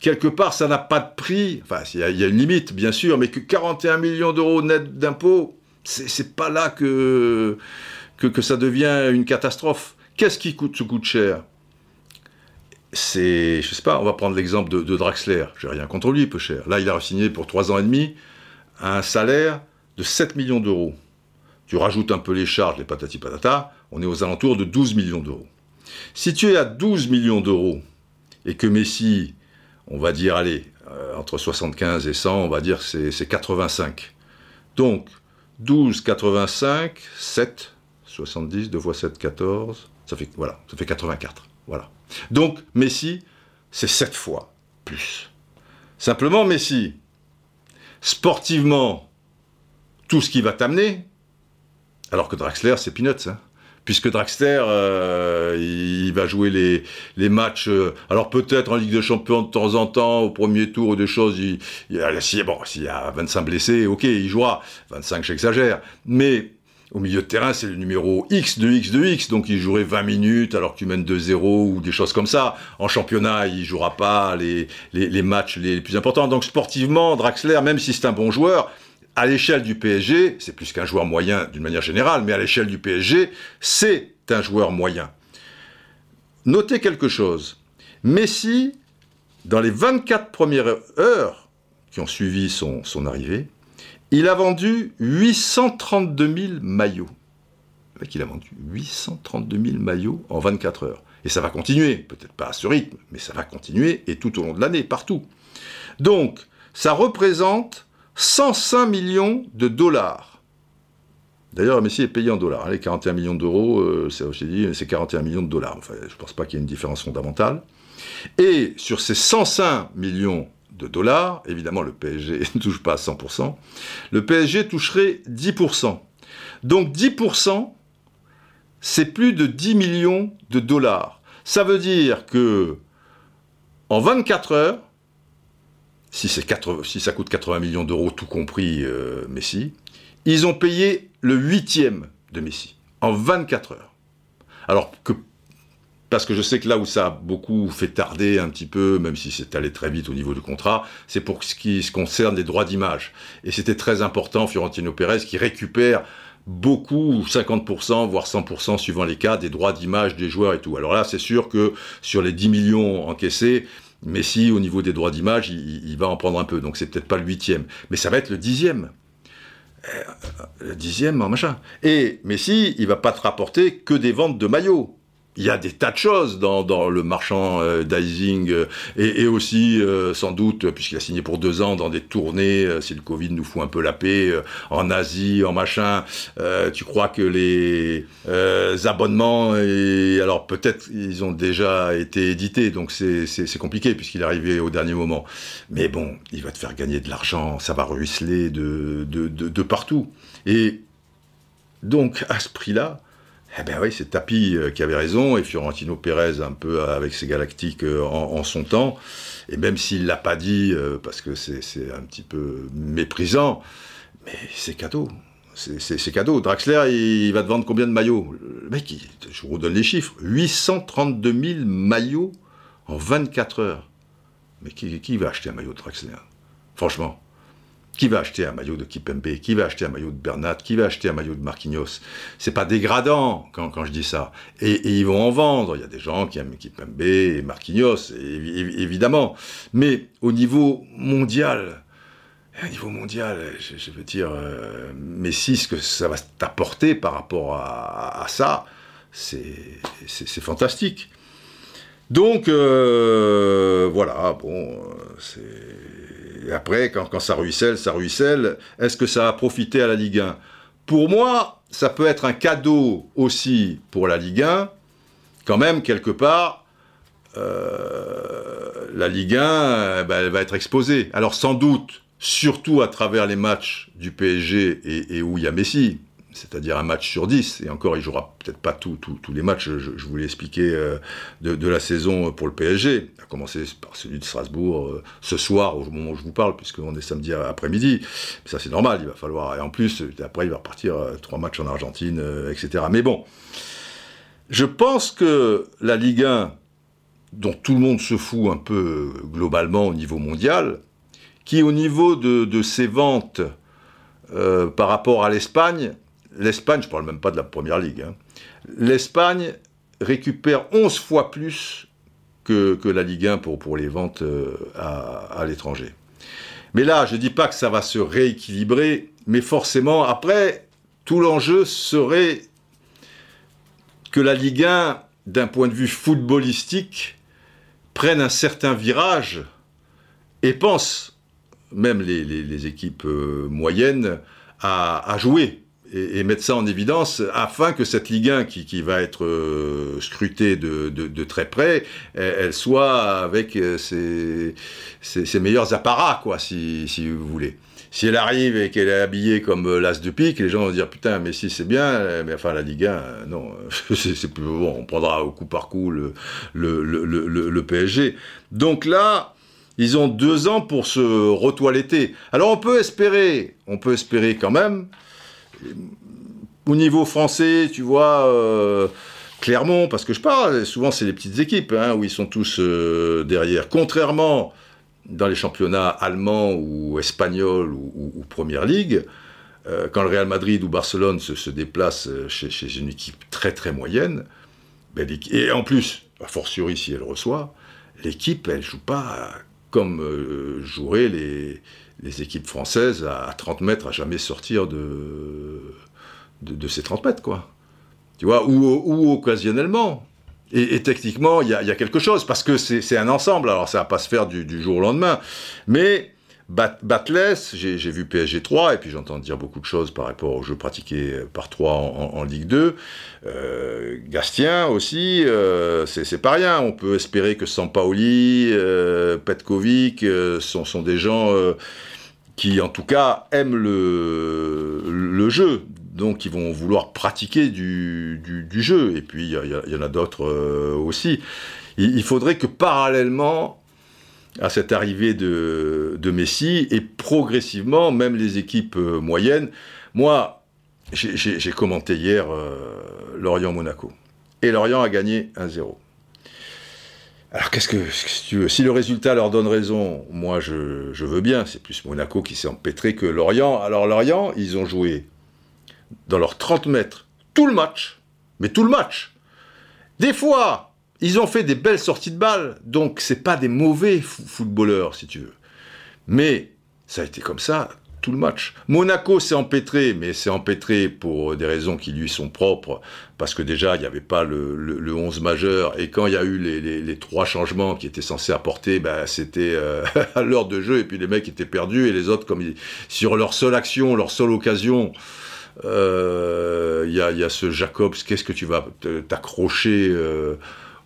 quelque part, ça n'a pas de prix. Enfin, il y, a une limite, bien sûr, mais que 41 millions d'euros net d'impôts, c'est pas là que, que, ça devient une catastrophe. Qu'est-ce qui coûte ce coûte cher? C'est, je sais pas, on va prendre l'exemple de, Draxler. J'ai rien contre lui, peu cher. Là, il a signé pour 3 ans et demi un salaire de 7 millions d'euros. Tu rajoutes un peu les charges, les patati patata, on est aux alentours de 12 millions d'euros. Si tu es à 12 millions d'euros et que Messi, on va dire, allez, euh, entre 75 et 100, on va dire c'est 85. Donc, 12, 85, 7, 70, 2 fois 7, 14, ça fait, voilà, ça fait 84. Voilà. Donc, Messi, c'est 7 fois plus. Simplement, Messi, sportivement, tout ce qui va t'amener, alors que Draxler, c'est peanuts. Hein puisque Draxler, euh, il va jouer les, les matchs, euh, alors peut-être en Ligue des Champions de temps en temps, au premier tour ou des choses, il, il, bon, s'il y a 25 blessés, ok, il jouera, 25 j'exagère, mais au milieu de terrain, c'est le numéro X de X de X, donc il jouerait 20 minutes alors que tu mènes 2-0 ou des choses comme ça. En championnat, il jouera pas les, les, les matchs les plus importants. Donc sportivement, Draxler, même si c'est un bon joueur, à l'échelle du PSG, c'est plus qu'un joueur moyen d'une manière générale, mais à l'échelle du PSG, c'est un joueur moyen. Notez quelque chose. Messi, dans les 24 premières heures qui ont suivi son, arrivée, il a vendu 832 000 maillots. Le mec, il a vendu 832 000 maillots en 24 heures. Et ça va continuer, peut-être pas à ce rythme, mais ça va continuer, et tout au long de l'année, partout. Donc, ça représente 105 millions de dollars. D'ailleurs, Messi est payé en dollars. Les 41 millions d'euros, euh, c'est 41 millions de dollars. Enfin, je ne pense pas qu'il y ait une différence fondamentale. Et sur ces 105 millions de dollars, évidemment le PSG ne touche pas à 100%, le PSG toucherait 10%. Donc 10%, c'est plus de 10 millions de dollars. Ça veut dire que en 24 heures, si, si ça coûte 80 millions d'euros tout compris euh, Messi, ils ont payé le huitième de Messi en 24 heures. Alors que parce que je sais que là où ça a beaucoup fait tarder un petit peu, même si c'est allé très vite au niveau du contrat, c'est pour ce qui se concerne les droits d'image. Et c'était très important, Fiorentino Pérez, qui récupère beaucoup, 50%, voire 100% suivant les cas, des droits d'image des joueurs et tout. Alors là, c'est sûr que sur les 10 millions encaissés, Messi, au niveau des droits d'image, il, va en prendre un peu. Donc c'est peut-être pas le huitième, mais ça va être le dixième. Euh, le dixième, machin. Et Messi, il va pas te rapporter que des ventes de maillots il y a des tas de choses dans, dans le marchand euh, euh et, et, aussi euh, sans doute puisqu'il a signé pour deux ans dans des tournées euh, si le Covid nous fout un peu la paix en Asie en machin tu crois que les abonnements et alors peut-être ils ont déjà été édités donc c'est c'est compliqué puisqu'il est arrivé au dernier moment. Mais bon il va te faire gagner de l'argent ça va ruisseler de de, de, de partout. Et donc à ce prix là eh bien oui, c'est Tapi euh, qui avait raison, et Fiorentino Pérez un peu euh, avec ses galactiques euh, en, son temps. Et même s'il l'a pas dit, parce que c'est un petit peu méprisant, mais c'est cadeau. C'est cadeau. Draxler, il, va te vendre combien de maillots? Le mec, je vous redonne les chiffres. 832 000 maillots en 24 heures. Mais qui, va acheter un maillot Draxler? Franchement. Qui va acheter un maillot de Kipembe Qui va acheter un maillot de Bernat? Qui va acheter un maillot de Marquinhos? C'est pas dégradant quand, quand, je dis ça. Et, ils vont en vendre. Il y a des gens qui aiment Kipembe et Marquinhos, évidemment. Mais au niveau mondial, au niveau mondial, je, veux dire, euh, Messi, ce que ça va t'apporter par rapport à, ça, c'est fantastique. Donc, euh, voilà, bon, c'est après, quand, ça ruisselle, ça ruisselle. Est-ce que ça a profité à la Ligue 1 Pour moi, ça peut être un cadeau aussi pour la Ligue 1. Quand même, quelque part, euh, la Ligue 1, eh ben, elle va être exposée. Alors sans doute, surtout à travers les matchs du PSG et où il y a Messi c'est-à-dire un match sur 10, et encore il jouera peut-être pas tous les matchs, je, vous l'ai expliqué, euh, de, la saison pour le PSG, à commencer par celui de Strasbourg euh, ce soir, au moment où je vous parle, puisqu'on est samedi après-midi, ça c'est normal, il va falloir, et en plus, après il va repartir euh, trois matchs en Argentine, etc. Mais bon, je pense que la Ligue 1, dont tout le monde se fout un peu globalement au niveau mondial, qui au niveau de, ses ventes par rapport à l'Espagne, l'Espagne, je ne parle même pas de la Première Ligue, hein, l'Espagne récupère 11 fois plus que, la Ligue 1 pour, les ventes euh, à, l'étranger. Mais là, je ne dis pas que ça va se rééquilibrer, mais forcément, après, tout l'enjeu serait que la Ligue 1, d'un point de vue footballistique, prenne un certain virage et pense, même les, équipes euh, moyennes, à jouer et, mettre ça en évidence afin que cette Ligue 1 qui, va être euh, scrutée de, très près, elle, soit avec euh, ses, meilleurs apparats, quoi, si, vous voulez si elle arrive et qu'elle est habillée comme euh, l'as de pique, les gens vont dire putain, mais si c'est bien, mais enfin la Ligue 1, non, c'est plus bon, on prendra au coup par coup le, le PSG. Donc là, ils ont deux ans pour se retoiletter. Alors on peut espérer, on peut espérer quand même au niveau français, tu vois, euh, Clermont, parce que je parle, souvent c'est les petites équipes hein, où ils sont tous euh, derrière. Contrairement dans les championnats allemands ou espagnols ou, Première Ligue, euh, quand le Real Madrid ou Barcelone se, déplacent chez, une équipe très très moyenne, ben, et en plus, a fortiori si elle reçoit, l'équipe elle joue pas comme joueraient les, les équipes françaises à 30 mètres à jamais sortir de, de, ces 30 mètres, quoi. tu vois, ou, occasionnellement. Et, techniquement, il y a, quelque chose, parce que c'est un ensemble, alors ça va pas se faire du, du jour au lendemain. Mais Batless, j'ai vu PSG 3, et puis j'entends dire beaucoup de choses par rapport au jeu pratiqué par 3 en, Ligue 2. Euh, Gastien aussi, euh, c'est pas rien. On peut espérer que Sampaoli, euh, Petkovic euh, sont, sont, des gens euh, qui, en tout cas, aiment le, jeu. Donc, ils vont vouloir pratiquer du, jeu. Et puis, il y, en a d'autres aussi. Il faudrait que parallèlement, à cette arrivée de, Messi, et progressivement, même les équipes euh, moyennes. Moi, j'ai commenté hier euh, Lorient-Monaco. Et Lorient a gagné 1-0. Alors qu'est-ce que, tu veux? Si le résultat leur donne raison, moi je, je veux bien. C'est plus Monaco qui s'est empêtré que Lorient. Alors Lorient, ils ont joué dans leurs 30 mètres tout le match. Mais tout le match. Des fois, ils ont fait des belles sorties de balles, donc c'est pas des mauvais footballeurs, si tu veux. Mais ça a été comme ça tout le match. Monaco s'est empêtré, mais s'est empêtré pour des raisons qui lui sont propres, parce que déjà, il n'y avait pas le, le, 11 majeur, et quand il y a eu les, trois changements qui étaient censés apporter, ben, c'était euh, à l'heure de jeu, et puis les mecs étaient perdus, et les autres, comme sur leur seule action, leur seule occasion, euh, il y, a, ce Jacobs, qu'est-ce que tu vas t'accrocher euh,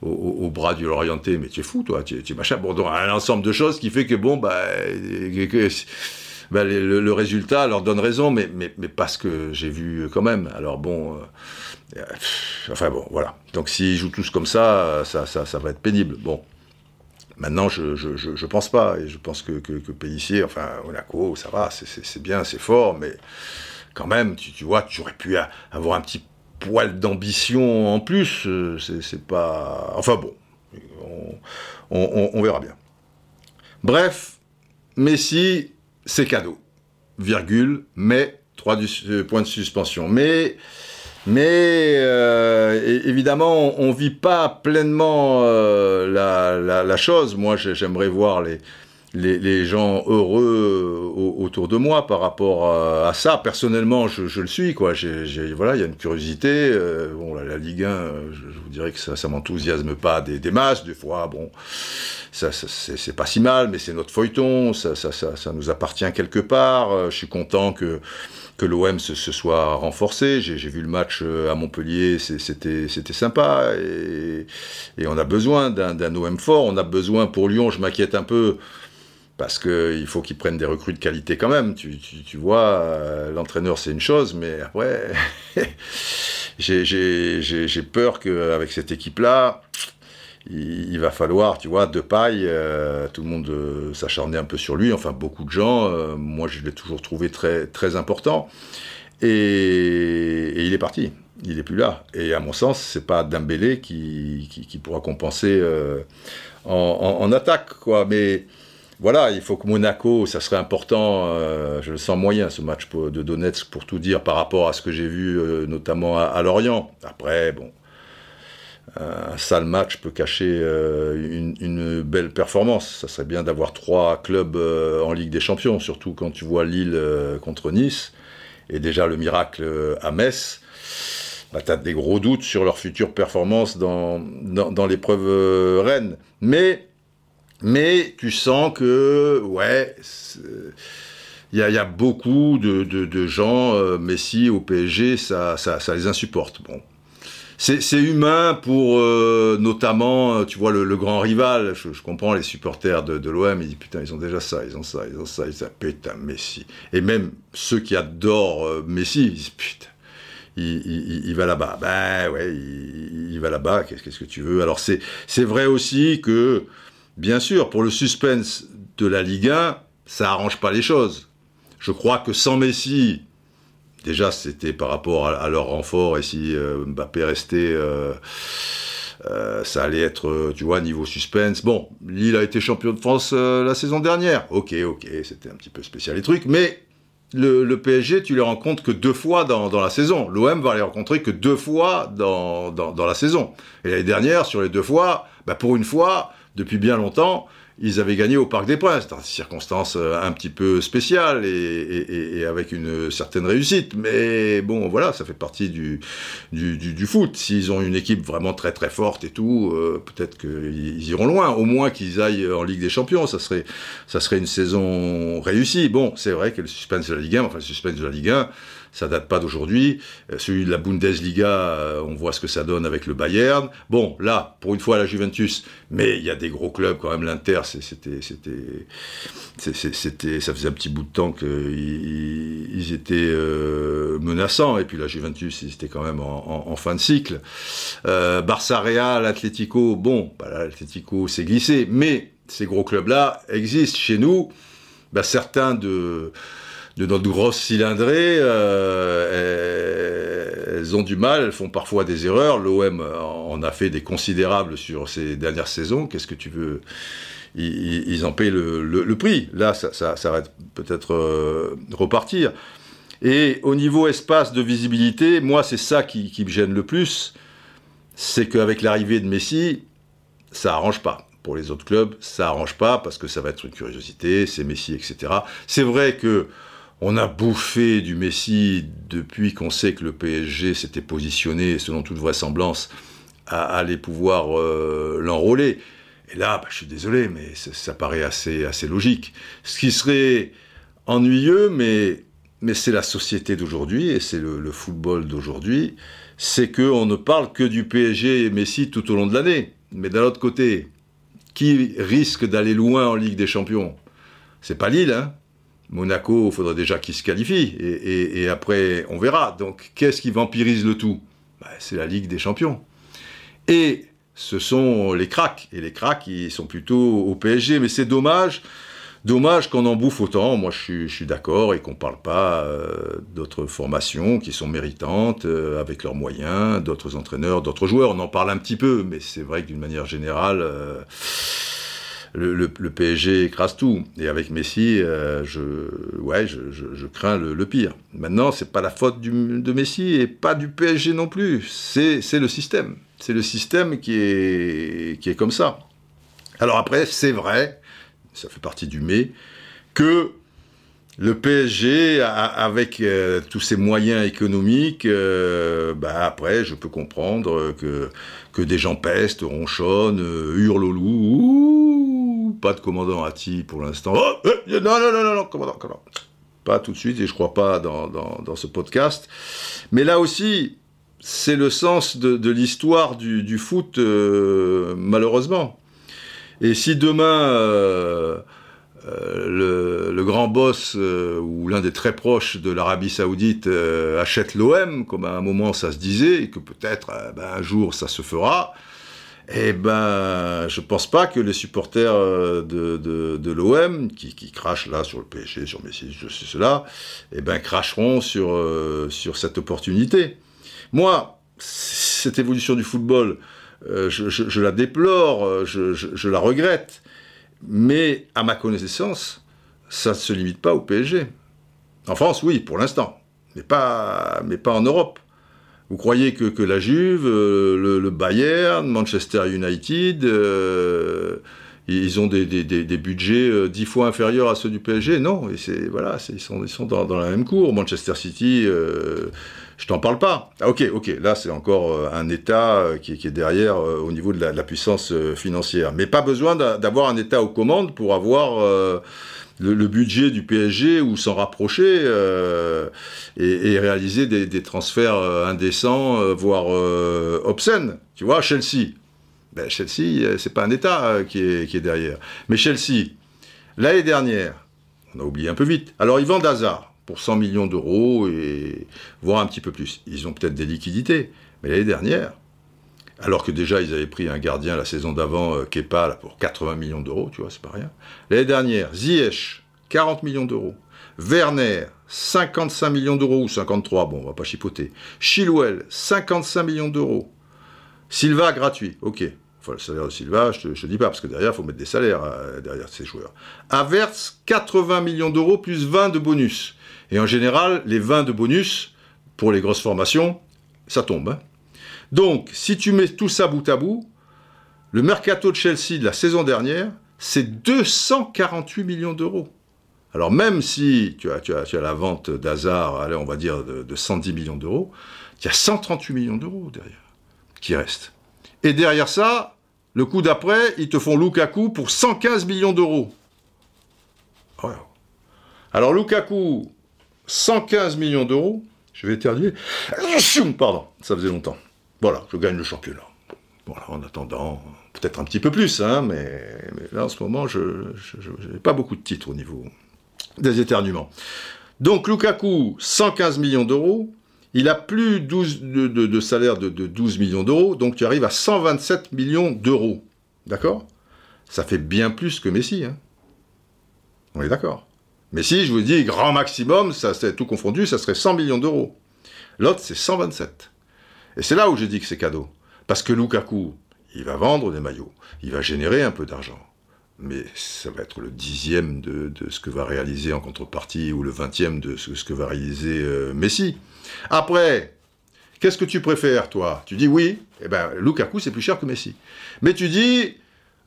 au, bras du Lorienté, mais tu es fou, toi, tu, tu machin. Bon, donc, un ensemble de choses qui fait que, bon, bah, bah le, résultat leur donne raison, mais, mais, mais pas ce que j'ai vu quand même. Alors, bon, euh, enfin, bon, voilà. Donc, s'ils jouent tous comme ça, ça, ça, ça va être pénible. Bon. Maintenant, je, je, je, pense pas, et je pense que, que, que enfin, Monaco, ça va, c'est bien, c'est fort, mais quand même, tu, tu vois, tu aurais pu avoir un petit poil d'ambition en plus, euh, c'est pas. Enfin bon, on, verra bien. Bref, Messi, c'est cadeau. Virgule, mais trois euh, points de suspension. Mais, mais euh, évidemment, on ne vit pas pleinement la, chose. Moi, j'aimerais voir les, les, gens heureux autour de moi par rapport à, ça. Personnellement, je, le suis, quoi. voilà, il y a une curiosité. Euh, bon, la, Ligue 1, je, vous dirais que ça, ça m'enthousiasme pas des, masses. Des fois, bon, ça, c'est pas si mal, mais c'est notre feuilleton. Ça, ça, ça, nous appartient quelque part. Euh, je suis content que que l'OM se, soit renforcé. J'ai vu le match euh, à Montpellier, c'était sympa. Et, et, on a besoin d'un OM fort. On a besoin pour Lyon, je m'inquiète un peu parce qu'il faut qu'ils prennent des recrues de qualité quand même. Tu, vois, euh, l'entraîneur c'est une chose, mais après, j'ai peur qu'avec cette équipe-là, il, va falloir, tu vois, de paille, euh, tout le monde euh, s'acharner un peu sur lui, enfin beaucoup de gens, moi je l'ai toujours trouvé très, très important, et, il est parti, il est plus là. Et à mon sens, c'est pas Dembélé qui, qui, pourra compenser en, en, en, attaque, quoi, mais voilà, il faut que Monaco, ça serait important, euh, je le sens moyen ce match de Donetsk pour tout dire par rapport à ce que j'ai vu euh, notamment à, Lorient. Après, bon, un sale match peut cacher euh, une, belle performance. Ça serait bien d'avoir trois clubs en Ligue des Champions, surtout quand tu vois Lille contre Nice et déjà le miracle à Metz. Bah, tu as des gros doutes sur leur future performance dans, dans, dans l'épreuve Rennes. Mais mais tu sens que, ouais, il y, a beaucoup de, gens, euh, Messi au PSG, ça, ça, les insupporte. Bon. C'est humain pour euh, notamment, tu vois, le, grand rival. Je, comprends les supporters de, de l'OM, ils disent putain, ils ont déjà ça, ils ont ça, ils ont ça, ils disent putain, Messi. Et même ceux qui adorent euh, Messi, ils disent putain, il, va là-bas. Ben ouais, il, il va là-bas, qu'est-ce que tu veux? Alors c'est vrai aussi que Bien sûr, pour le suspense de la Ligue 1, ça arrange pas les choses. Je crois que sans Messi, déjà c'était par rapport à, leur renfort, et si euh, Mbappé restait, euh, euh, ça allait être, tu vois, niveau suspense. Bon, Lille a été champion de France la saison dernière. Ok, ok, c'était un petit peu spécial les trucs, mais le, PSG, tu les rencontres que deux fois dans, la saison. L'OM va les rencontrer que deux fois dans, la saison. Et l'année dernière, sur les deux fois, bah pour une fois, depuis bien longtemps, ils avaient gagné au Parc des Princes, dans des circonstances euh, un petit peu spéciales et, avec une certaine réussite. Mais bon, voilà, ça fait partie du, du, foot. S'ils ont une équipe vraiment très très forte et tout, euh, peut-être qu'ils iront loin. Au moins qu'ils aillent en Ligue des Champions, ça serait, ça serait une saison réussie. Bon, c'est vrai que le suspense de la Ligue 1, enfin le suspense de la Ligue 1, ça date pas d'aujourd'hui. Euh, celui de la Bundesliga, euh, on voit ce que ça donne avec le Bayern. Bon, là, pour une fois, la Juventus, mais il y a des gros clubs quand même. L'Inter, c'était, c'était, c'était, ça faisait un petit bout de temps qu'ils ils étaient euh, menaçants. Et puis la Juventus, ils étaient quand même en, fin de cycle. Barça, Real, Atlético, bon, bah l'Atlético s'est glissé, mais ces gros clubs-là existent chez nous. Bah, certains de de notre grosse cylindrée, euh, elles, ont du mal, elles font parfois des erreurs. L'OM en a fait des considérables sur ces dernières saisons. Qu'est-ce que tu veux ils, en payent le, prix? Là, ça, va peut-être euh, repartir. Et au niveau espace de visibilité, moi, c'est ça qui, qui, me gêne le plus. C'est qu'avec l'arrivée de Messi, ça arrange pas. Pour les autres clubs, ça arrange pas parce que ça va être une curiosité, c'est Messi, etc. C'est vrai que on a bouffé du Messi depuis qu'on sait que le PSG s'était positionné, selon toute vraisemblance, à aller pouvoir euh, l'enrôler. Et là, bah, je suis désolé, mais ça, paraît assez, logique. Ce qui serait ennuyeux, mais, mais c'est la société d'aujourd'hui et c'est le, football d'aujourd'hui, c'est qu'on ne parle que du PSG et Messi tout au long de l'année. Mais d'un autre côté, qui risque d'aller loin en Ligue des Champions? C'est pas Lille, hein Monaco, il faudrait déjà qu'il se qualifie, et, après, on verra. Donc, qu'est-ce qui vampirise le tout? Bah, C'est la Ligue des Champions. Et ce sont les cracks, et les cracks, ils sont plutôt au PSG, mais c'est dommage, dommage qu'on en bouffe autant, moi je suis, d'accord, et qu'on ne parle pas euh, d'autres formations qui sont méritantes, euh, avec leurs moyens, d'autres entraîneurs, d'autres joueurs, on en parle un petit peu, mais c'est vrai que d'une manière générale... Euh, le, PSG écrase tout. Et avec Messi, euh, je, ouais, je, crains le, pire. Maintenant, c'est pas la faute de Messi et pas du PSG non plus. C'est le système. C'est le système qui est, qui est comme ça. Alors après, c'est vrai, ça fait partie du mais, que le PSG, avec euh, tous ses moyens économiques, euh, bah après, je peux comprendre que, que des gens pestent, ronchonnent, hurlent au loup, pas de commandant Hati pour l'instant. Oh, euh, non, non, non, non, non, commandant, commandant. Pas tout de suite, et je crois pas dans, dans, ce podcast. Mais là aussi, c'est le sens de, l'histoire du, foot, euh, malheureusement. Et si demain, euh, le, grand boss ou l'un des très proches de l'Arabie Saoudite achète l'OM, comme à un moment ça se disait, et que peut-être ben, un jour ça se fera, eh ben, je pense pas que les supporters euh, de, de, l'OM, qui, qui, crachent là sur le PSG, sur Messi, sais cela, eh ben, cracheront sur, euh, sur cette opportunité. Moi, cette évolution du football, euh, je, la déplore, je, je, la regrette, mais à ma connaissance, ça ne se limite pas au PSG. En France, oui, pour l'instant, mais pas, mais pas en Europe. Vous croyez que, que la Juve, euh, le, Bayern, Manchester United, euh, ils ont des, des, budgets euh, dix fois inférieurs à ceux du PSG Non, et voilà, ils sont, ils sont dans, dans, la même cour. Manchester City, je t'en parle pas. Ah, ok, ok, là c'est encore un État qui, qui, est derrière au niveau de la, puissance financière, mais pas besoin d'avoir un État aux commandes pour avoir le, budget du PSG ou s'en rapprocher euh, et, réaliser des, transferts euh, indécents, euh, voire obscènes. Tu vois, Chelsea. Ben, Chelsea, c'est pas un État qui est, qui est derrière. Mais Chelsea, l'année dernière, on a oublié un peu vite. Alors ils vendent Hazard pour 100 millions d'euros et voire un petit peu plus. Ils ont peut-être des liquidités. Mais l'année dernière, alors que déjà ils avaient pris un gardien la saison d'avant, euh, Kepa, pour 80 millions d'euros, tu vois, c'est pas rien. L'année dernière, Ziyech, 40 millions d'euros. Werner, 55 millions d'euros, ou 53, bon, on va pas chipoter. Chilwell, 55 millions d'euros. Silva, gratuit, ok. Enfin, le salaire de Silva, je te, te dis pas, parce que derrière, il faut mettre des salaires euh, derrière ces joueurs. Averts, 80 millions d'euros, plus 20 de bonus. Et en général, les 20 de bonus, pour les grosses formations, ça tombe. Hein. Donc, si tu mets tout ça bout à bout, le mercato de Chelsea de la saison dernière, c'est 248 millions d'euros. Alors même si tu as, la vente d'Hazard, on va dire de, de 110 millions d'euros, il y a 138 millions d'euros derrière qui restent. Et derrière ça, le coup d'après, ils te font Lukaku pour 115 millions d'euros. Alors Lukaku, 115 millions d'euros, je vais éternuer. Pardon, ça faisait longtemps. Voilà, je gagne le championnat. Voilà, en attendant, peut-être un petit peu plus, hein, mais, là en ce moment, je n'ai pas beaucoup de titres au niveau des éternuements. Donc Lukaku, 115 millions d'euros, il a plus de, salaire de, 12 millions d'euros, donc tu arrives à 127 millions d'euros. D'accord? Ça fait bien plus que Messi. Hein On est d'accord. Messi, je vous dis, grand maximum, ça c'est tout confondu, ça serait 100 millions d'euros. L'autre, c'est 127. Et c'est là où j'ai dit que c'est cadeau. Parce que Lukaku, il va vendre des maillots, il va générer un peu d'argent mais ça va être le dixième de, ce que va réaliser en contrepartie ou le vingtième de ce, que va réaliser euh, Messi. Après, qu'est-ce que tu préfères, toi? Tu dis oui, eh ben Lukaku c'est plus cher que Messi. Mais tu dis,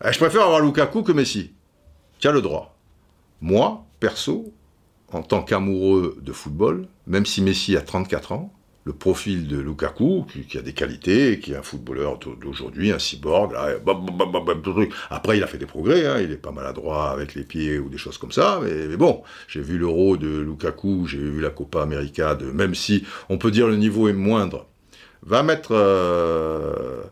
eh, je préfère avoir Lukaku que Messi. Tu as le droit. Moi, perso, en tant qu'amoureux de football, même si Messi a 34 ans, le profil de Lukaku, qui, a des qualités, qui est un footballeur d'aujourd'hui, un cyborg. Après, il a fait des progrès, hein, il est pas maladroit avec les pieds ou des choses comme ça, mais, bon, j'ai vu l'Euro de Lukaku, j'ai vu la Copa América, même si on peut dire le niveau est moindre. Va mettre euh,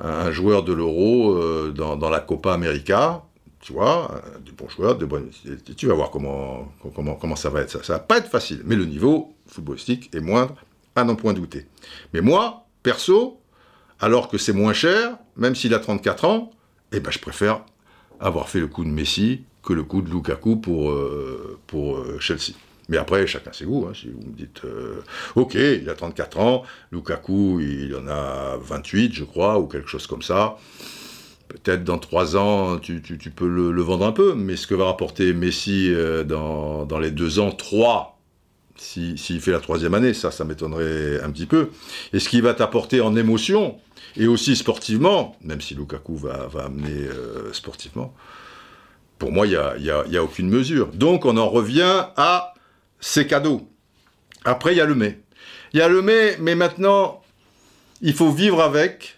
un joueur de l'Euro euh, dans, la Copa América, tu vois, du bon joueur, de bon, tu vas voir comment, comment, comment ça va être. Ça, ça va pas être facile, mais le niveau footballistique est moindre à n'en point douter. Mais moi, perso, alors que c'est moins cher, même s'il a 34 ans, eh ben, je préfère avoir fait le coup de Messi que le coup de Lukaku pour, euh, pour euh, Chelsea. Mais après, chacun ses goûts. Hein, si vous me dites, euh, ok, il a 34 ans, Lukaku, il en a 28, je crois, ou quelque chose comme ça. Peut-être dans 3 ans, tu, peux le, vendre un peu, mais ce que va rapporter Messi dans, dans les 2 ans, 3, s'il fait la troisième année, ça, ça m'étonnerait un petit peu. Et ce qui va t'apporter en émotion, et aussi sportivement, même si Lukaku va, amener euh, sportivement, pour moi, il n'y a, a, aucune mesure. Donc, on en revient à ces cadeaux. Après, il y a le mais. Il y a le mais, mais maintenant, il faut vivre avec.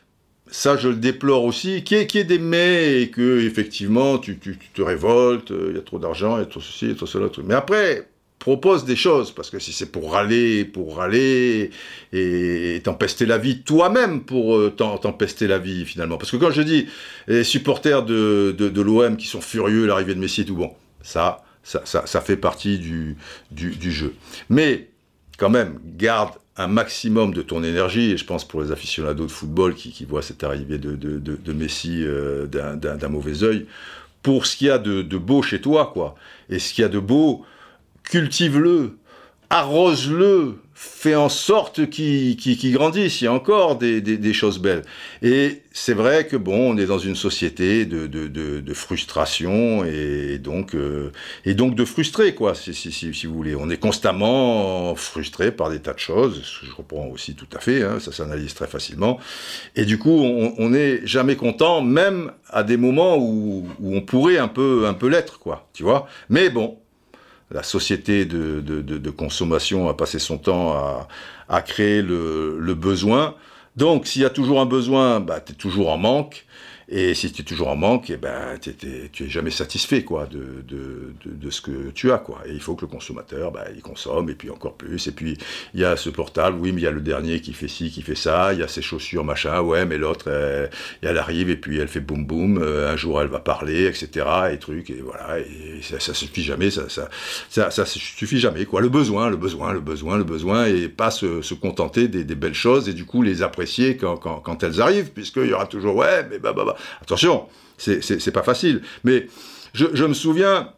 Ça, je le déplore aussi. Qui est, qui est des mais et que, effectivement, tu, tu, tu te révoltes, il y a trop d'argent, il y a trop ceci, il y a trop cela. Mais après, propose des choses, parce que si c'est pour râler, pour râler, et t'empester la vie toi-même pour euh, t'empester la vie finalement. Parce que quand je dis les supporters de, de, l'OM qui sont furieux, l'arrivée de Messi et tout, bon, ça, ça, ça, fait partie du, du, jeu. Mais quand même, garde un maximum de ton énergie, et je pense pour les aficionados de football qui, voient cette arrivée de, de, de Messi euh, d'un mauvais œil, pour ce qu'il y a de, beau chez toi, quoi. Et ce qu'il y a de beau, cultive-le, arrose-le, fais en sorte qu'il grandisse. Il y a encore des, choses belles. Et c'est vrai que bon, on est dans une société de, frustration et donc, euh, et donc de frustrés, quoi, si, si, vous voulez. On est constamment frustré par des tas de choses. Je reprends aussi tout à fait, hein, ça s'analyse très facilement. Et du coup, on n'est jamais content, même à des moments où, où on pourrait un peu, un peu l'être, quoi, tu vois. Mais bon, la société de, consommation a passé son temps à, créer le, besoin. Donc, s'il y a toujours un besoin, bah, tu es toujours en manque. Et si tu es toujours en manque, eh ben, tu es jamais satisfait quoi, de, de, de, ce que tu as. Quoi. Et il faut que le consommateur, bah, il consomme, et puis encore plus. Et puis, il y a ce portable, oui, mais il y a le dernier qui fait ci, qui fait ça, il y a ses chaussures, machin, ouais, mais l'autre, elle, elle, arrive, et puis elle fait boum boum, euh, un jour elle va parler, etc., et trucs, et voilà, et ça, ça suffit jamais, ça, ça, ça, ça, suffit jamais, quoi. Le besoin, le besoin, le besoin, le besoin, et pas se, se contenter des, des, belles choses, et du coup les apprécier quand, quand, quand elles arrivent, puisqu'il y aura toujours, ouais, mais bah, bah, bah, Attention, c'est pas facile. Mais je, me souviens,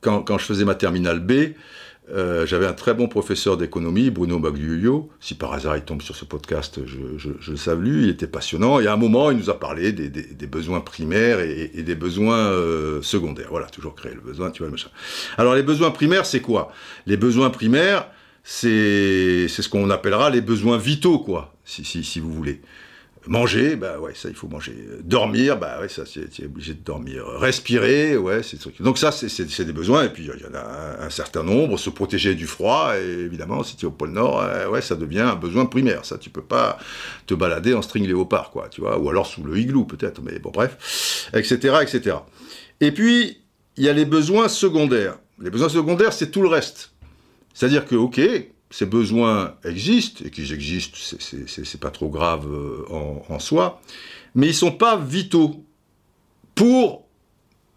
quand, je faisais ma terminale B, euh, j'avais un très bon professeur d'économie, Bruno Bagliuio. Si par hasard il tombe sur ce podcast, je, le salue. Il était passionnant. Et à un moment, il nous a parlé des, besoins primaires et, des besoins euh, secondaires. Voilà, toujours créer le besoin, tu vois, le machin. Alors, les besoins primaires, c'est quoi? Les besoins primaires, c'est ce qu'on appellera les besoins vitaux, quoi, si vous voulez. Manger, bah ouais, ça il faut manger. Dormir, bah ouais, ça c'est obligé de dormir. Respirer, ouais, c'est Donc ça c'est des besoins et puis il y en a un, certain nombre. Se protéger du froid et évidemment si tu es au pôle Nord, euh, ouais, ça devient un besoin primaire. Ça tu peux pas te balader en string léopard quoi, tu vois, ou alors sous le igloo peut-être. Mais bon bref, etc., etc. Et puis il y a les besoins secondaires. Les besoins secondaires c'est tout le reste. C'est-à-dire que ok, ces besoins existent, et qu'ils existent, c'est pas trop grave euh, en, soi, mais ils sont pas vitaux pour,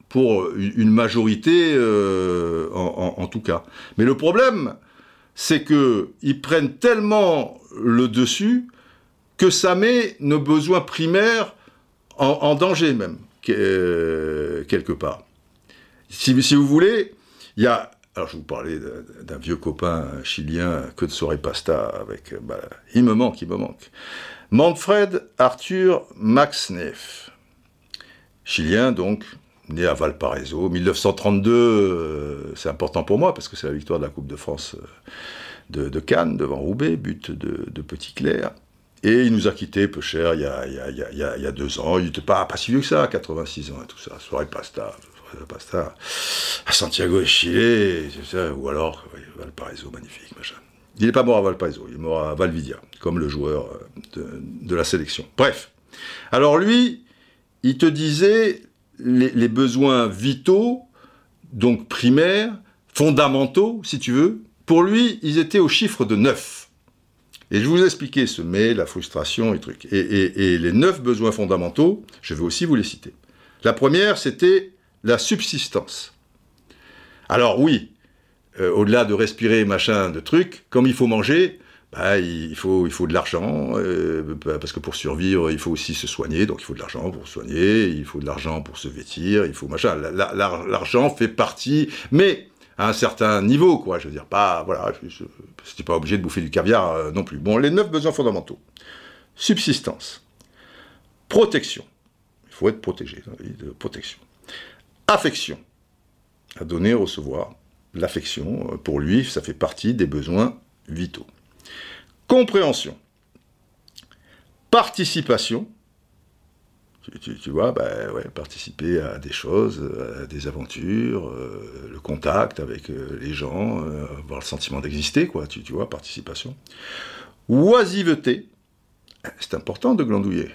pour une majorité euh, en, tout cas. Mais le problème, c'est qu'ils prennent tellement le dessus que ça met nos besoins primaires en, danger même, euh, quelque part. Si vous voulez, il y a alors, je vous parlais d'un vieux copain chilien, que de soirée pasta, avec. Bah, il me manque, il me manque. Manfred Arthur Maxneff. Chilien, donc, né à Valparaiso. 1932, euh, c'est important pour moi, parce que c'est la victoire de la Coupe de France euh, de, Cannes, devant Roubaix, but de, Petit Clair. Et il nous a quittés peu cher il y a, il y a, deux ans. Il n'était pas, pas si vieux que ça, 86 ans et tout ça. Soirée pasta, pasta à Santiago de Chile, ou alors Valparaiso, magnifique, machin. Il n'est pas mort à Valparaiso, il est mort à Valvidia, comme le joueur euh, de, la sélection. Bref. Alors lui, il te disait les, besoins vitaux, donc primaires, fondamentaux, si tu veux, pour lui, ils étaient au chiffre de 9. Et je vous ai ce mais, la frustration et trucs. et les neuf besoins fondamentaux, je vais aussi vous les citer. La première, c'était la subsistance. Alors oui, euh, au-delà de respirer machin de trucs, comme il faut manger, bah, il, faut, il faut de l'argent, euh, parce que pour survivre, il faut aussi se soigner, donc il faut de l'argent pour soigner, il faut de l'argent pour se vêtir, il faut machin. L'argent fait partie, mais à un certain niveau, quoi. Je veux dire, pas, voilà, je n'étais pas obligé de bouffer du caviar euh, non plus. Bon, les neuf besoins fondamentaux. Subsistance. Protection. Il faut être protégé, de protection. Affection. À donner, recevoir. L'affection, euh, pour lui, ça fait partie des besoins vitaux. Compréhension. Participation. Tu, vois, bah, participer à des choses, à des aventures, euh, le contact avec euh, les gens, avoir le sentiment d'exister, quoi, tu vois, participation. Oisiveté. C'est important de glandouiller,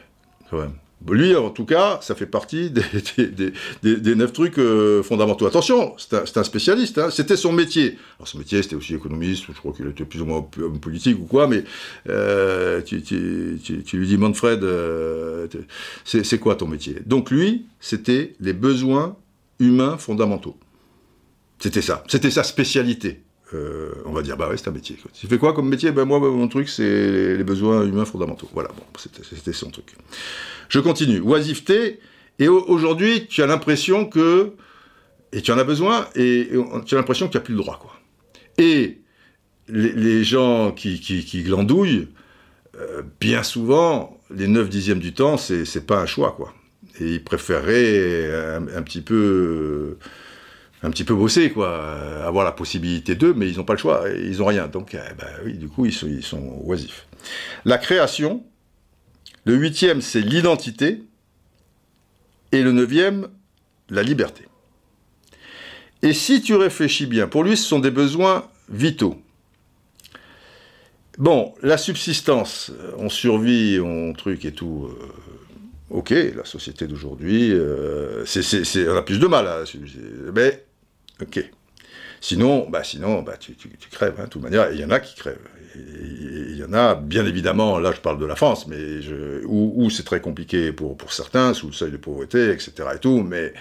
quand même. Lui, en tout cas, ça fait partie des, neuf trucs euh, fondamentaux. Attention, c'est un, spécialiste, hein. c'était son métier. Alors son métier, c'était aussi économiste, je crois qu'il était plus ou moins politique ou quoi, mais euh, tu, lui dis, Manfred, euh, c'est quoi ton métier? Donc lui, c'était les besoins humains fondamentaux. C'était ça, c'était sa spécialité. On va dire, bah ouais, c'est un métier. Tu fais quoi comme métier? Ben moi, mon truc, c'est les besoins humains fondamentaux. Voilà, bon, c'était son truc. Je continue. Oisiveté. Et aujourd'hui, tu as l'impression que. Et tu en as besoin, et, tu as l'impression que tu n'as plus le droit, quoi. Et les, gens qui, qui, glandouillent, euh, bien souvent, les 9 dixièmes du temps, c'est pas un choix, quoi. Et ils préféreraient un, petit peu. Un petit peu bosser, quoi, avoir la possibilité d'eux, mais ils n'ont pas le choix, ils n'ont rien. Donc, eh ben oui, du coup, ils sont, oisifs. La création, le huitième, c'est l'identité. Et le neuvième, la liberté. Et si tu réfléchis bien, pour lui, ce sont des besoins vitaux. Bon, la subsistance, on survit, on truc et tout. Euh, ok, la société d'aujourd'hui, euh, on a plus de mal à Mais, ok. Sinon, bah, sinon bah, tu, crèves, hein, de toute manière, il y en a qui crèvent il y en a, bien évidemment, là je parle de la France, mais où, c'est très compliqué pour, pour certains, sous le seuil de pauvreté, etc. et tout, mais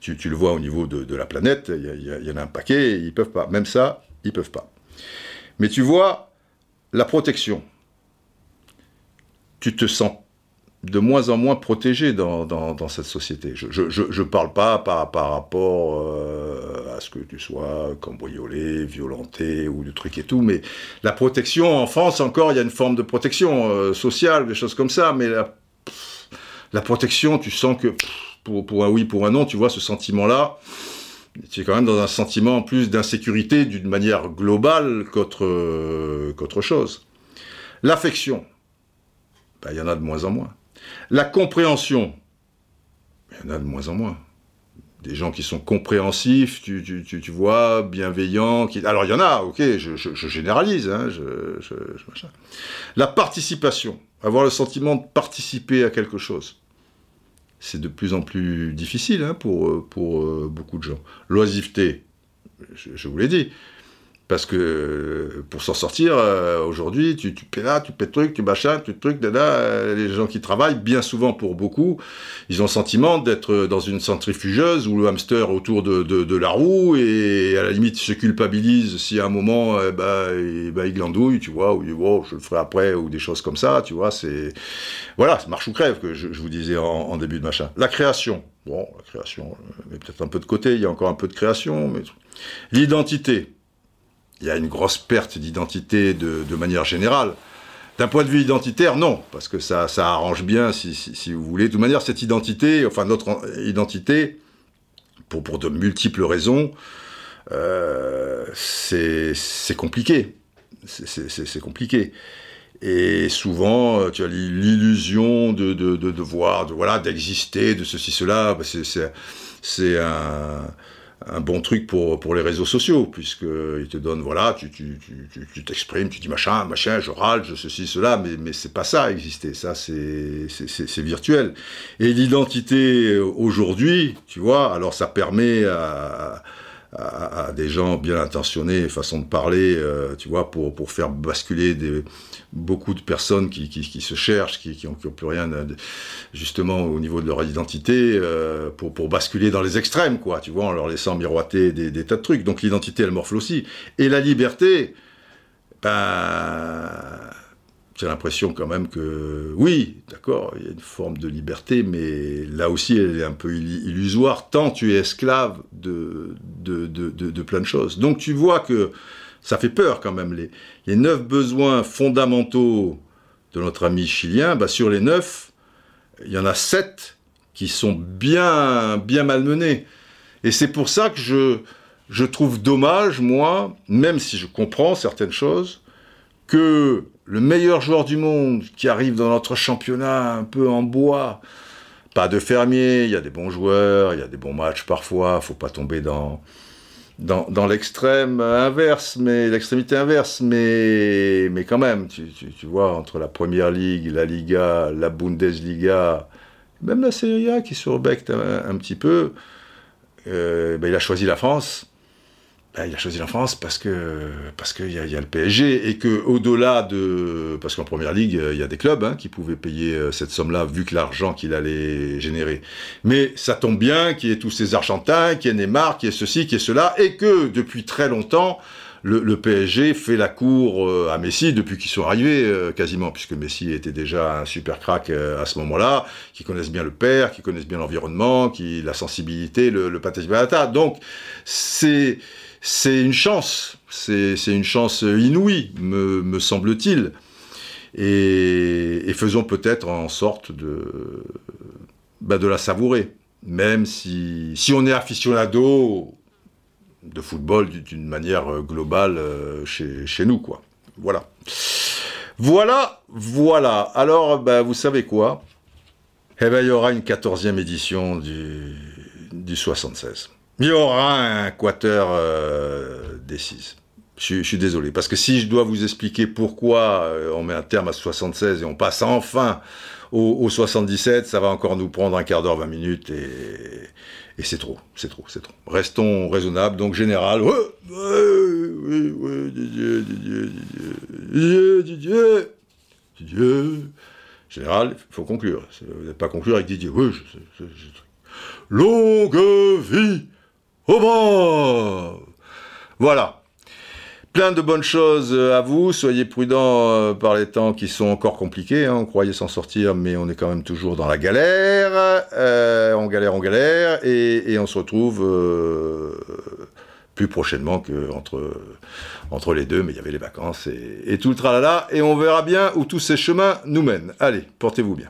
tu, le vois au niveau de, la planète, il y, en a un paquet, ils peuvent pas. Même ça, ils peuvent pas. Mais tu vois, la protection, tu te sens de moins en moins protégé dans, dans, cette société. Je ne parle pas par, par rapport euh, à ce que tu sois cambriolé, violenté ou du truc et tout, mais la protection, en France encore, il y a une forme de protection euh, sociale, des choses comme ça, mais la, protection, tu sens que pour, pour, un oui, pour un non, tu vois ce sentiment-là, tu es quand même dans un sentiment en plus d'insécurité d'une manière globale qu'autre euh, chose. L'affection, ben, il y en a de moins en moins. La compréhension, il y en a de moins en moins. Des gens qui sont compréhensifs, tu, tu, tu, vois, bienveillants. Qui... Alors il y en a, ok, je, je, généralise. Hein, je, La participation, avoir le sentiment de participer à quelque chose. C'est de plus en plus difficile hein, pour, pour euh, beaucoup de gens. L'oisiveté, je vous l'ai dit, parce que pour s'en sortir, euh, aujourd'hui, tu, tu paies là, tu paies truc, tu machin, tu truc, là, euh, les gens qui travaillent, bien souvent pour beaucoup, ils ont le sentiment d'être dans une centrifugeuse ou le hamster autour de, de, de, la roue et à la limite se culpabilise si à un moment, ben, eh ben, il glandouille, tu vois, ou il dit, oh, je le ferai après, ou des choses comme ça, tu vois, c'est. Voilà, marche ou crève que je, je vous disais en, en, début de machin. La création. Bon, la création, mais peut-être un peu de côté, il y a encore un peu de création, mais. L'identité il y a une grosse perte d'identité de, manière générale. D'un point de vue identitaire, non, parce que ça, arrange bien, si, vous voulez. De toute manière, cette identité, enfin notre identité, pour, de multiples raisons, euh, c'est compliqué. C'est compliqué. Et souvent, euh, tu as l'illusion de, de, de, de, voir, de, voilà, d'exister, de ceci, cela. C'est un un bon truc pour, pour les réseaux sociaux, puisqu'ils te donnent, voilà, tu, tu, tu, t'exprimes, tu dis machin, machin, je râle, je ceci, cela, mais, mais c'est pas ça exister, ça c'est, c'est, virtuel. Et l'identité euh, aujourd'hui, tu vois, alors ça permet à, à, des gens bien intentionnés, façon de parler, euh, tu vois, pour, pour faire basculer des, beaucoup de personnes qui, qui, qui se cherchent, qui, qui ont, plus rien, justement, au niveau de leur identité, euh, pour, pour basculer dans les extrêmes, quoi, tu vois, en leur laissant miroiter des, des tas de trucs. Donc l'identité, elle morfle aussi. Et la liberté, ben j'ai l'impression quand même que oui, d'accord, il y a une forme de liberté, mais là aussi elle est un peu illusoire, tant tu es esclave de, de, de, de, plein de choses. Donc tu vois que ça fait peur quand même. Les, neuf besoins fondamentaux de notre ami chilien, bah sur les neuf, il y en a sept qui sont bien, bien malmenés. Et c'est pour ça que je, je trouve dommage, moi, même si je comprends certaines choses, que le meilleur joueur du monde qui arrive dans notre championnat un peu en bois, pas de fermier, il y a des bons joueurs, il y a des bons matchs parfois, faut pas tomber dans, dans, l'extrême inverse, mais l'extrémité inverse, mais, mais quand même, tu, vois, entre la Première Ligue, la Liga, la Bundesliga, même la Serie A qui surbecte un, un petit peu, euh, ben il a choisi la France. Ben, il a choisi la France parce que parce qu'il y, a, y a le PSG et que au-delà de parce qu'en première ligue il y a des clubs hein, qui pouvaient payer euh, cette somme-là vu que l'argent qu'il allait générer. Mais ça tombe bien qu'il y ait tous ces Argentins, qu'il y ait Neymar, qu'il y ait ceci, qu'il y ait cela et que depuis très longtemps le, le, PSG fait la cour euh, à Messi depuis qu'ils sont arrivés euh, quasiment, puisque Messi était déjà un super crack à ce moment-là, qui connaissent bien le père, qui connaissent bien l'environnement, qui la sensibilité, le, le patata. Donc c'est c'est une chance, c'est une chance inouïe, me, semble-t-il. Et, faisons peut-être en sorte de, bah la savourer, même si, on est aficionado de football d'une manière globale euh, chez, nous, quoi. Voilà. Voilà, voilà. Alors, bah, vous savez quoi? Eh ben, il y aura une quatorzième édition du, du 76 il y aura un quater euh, D6. Je, suis désolé, parce que si je dois vous expliquer pourquoi euh, on met un terme à 76 et on passe enfin au, au 77, ça va encore nous prendre un quart d'heure, 20 minutes, et, c'est trop, c'est trop, c'est trop. Restons raisonnables, donc général, ouais, ouais, ouais, Didier, Didier, Didier, Didier, Didier, général, il faut conclure. Vous n'êtes pas conclure avec Didier, oui, je, je, longue vie au bord Voilà. Plein de bonnes choses à vous. Soyez prudents euh, par les temps qui sont encore compliqués. Hein. On croyait s'en sortir, mais on est quand même toujours dans la galère. Euh, on galère, on galère. Et, on se retrouve euh, plus prochainement qu'entre entre les deux. Mais il y avait les vacances et, tout le tralala. Et on verra bien où tous ces chemins nous mènent. Allez, portez-vous bien.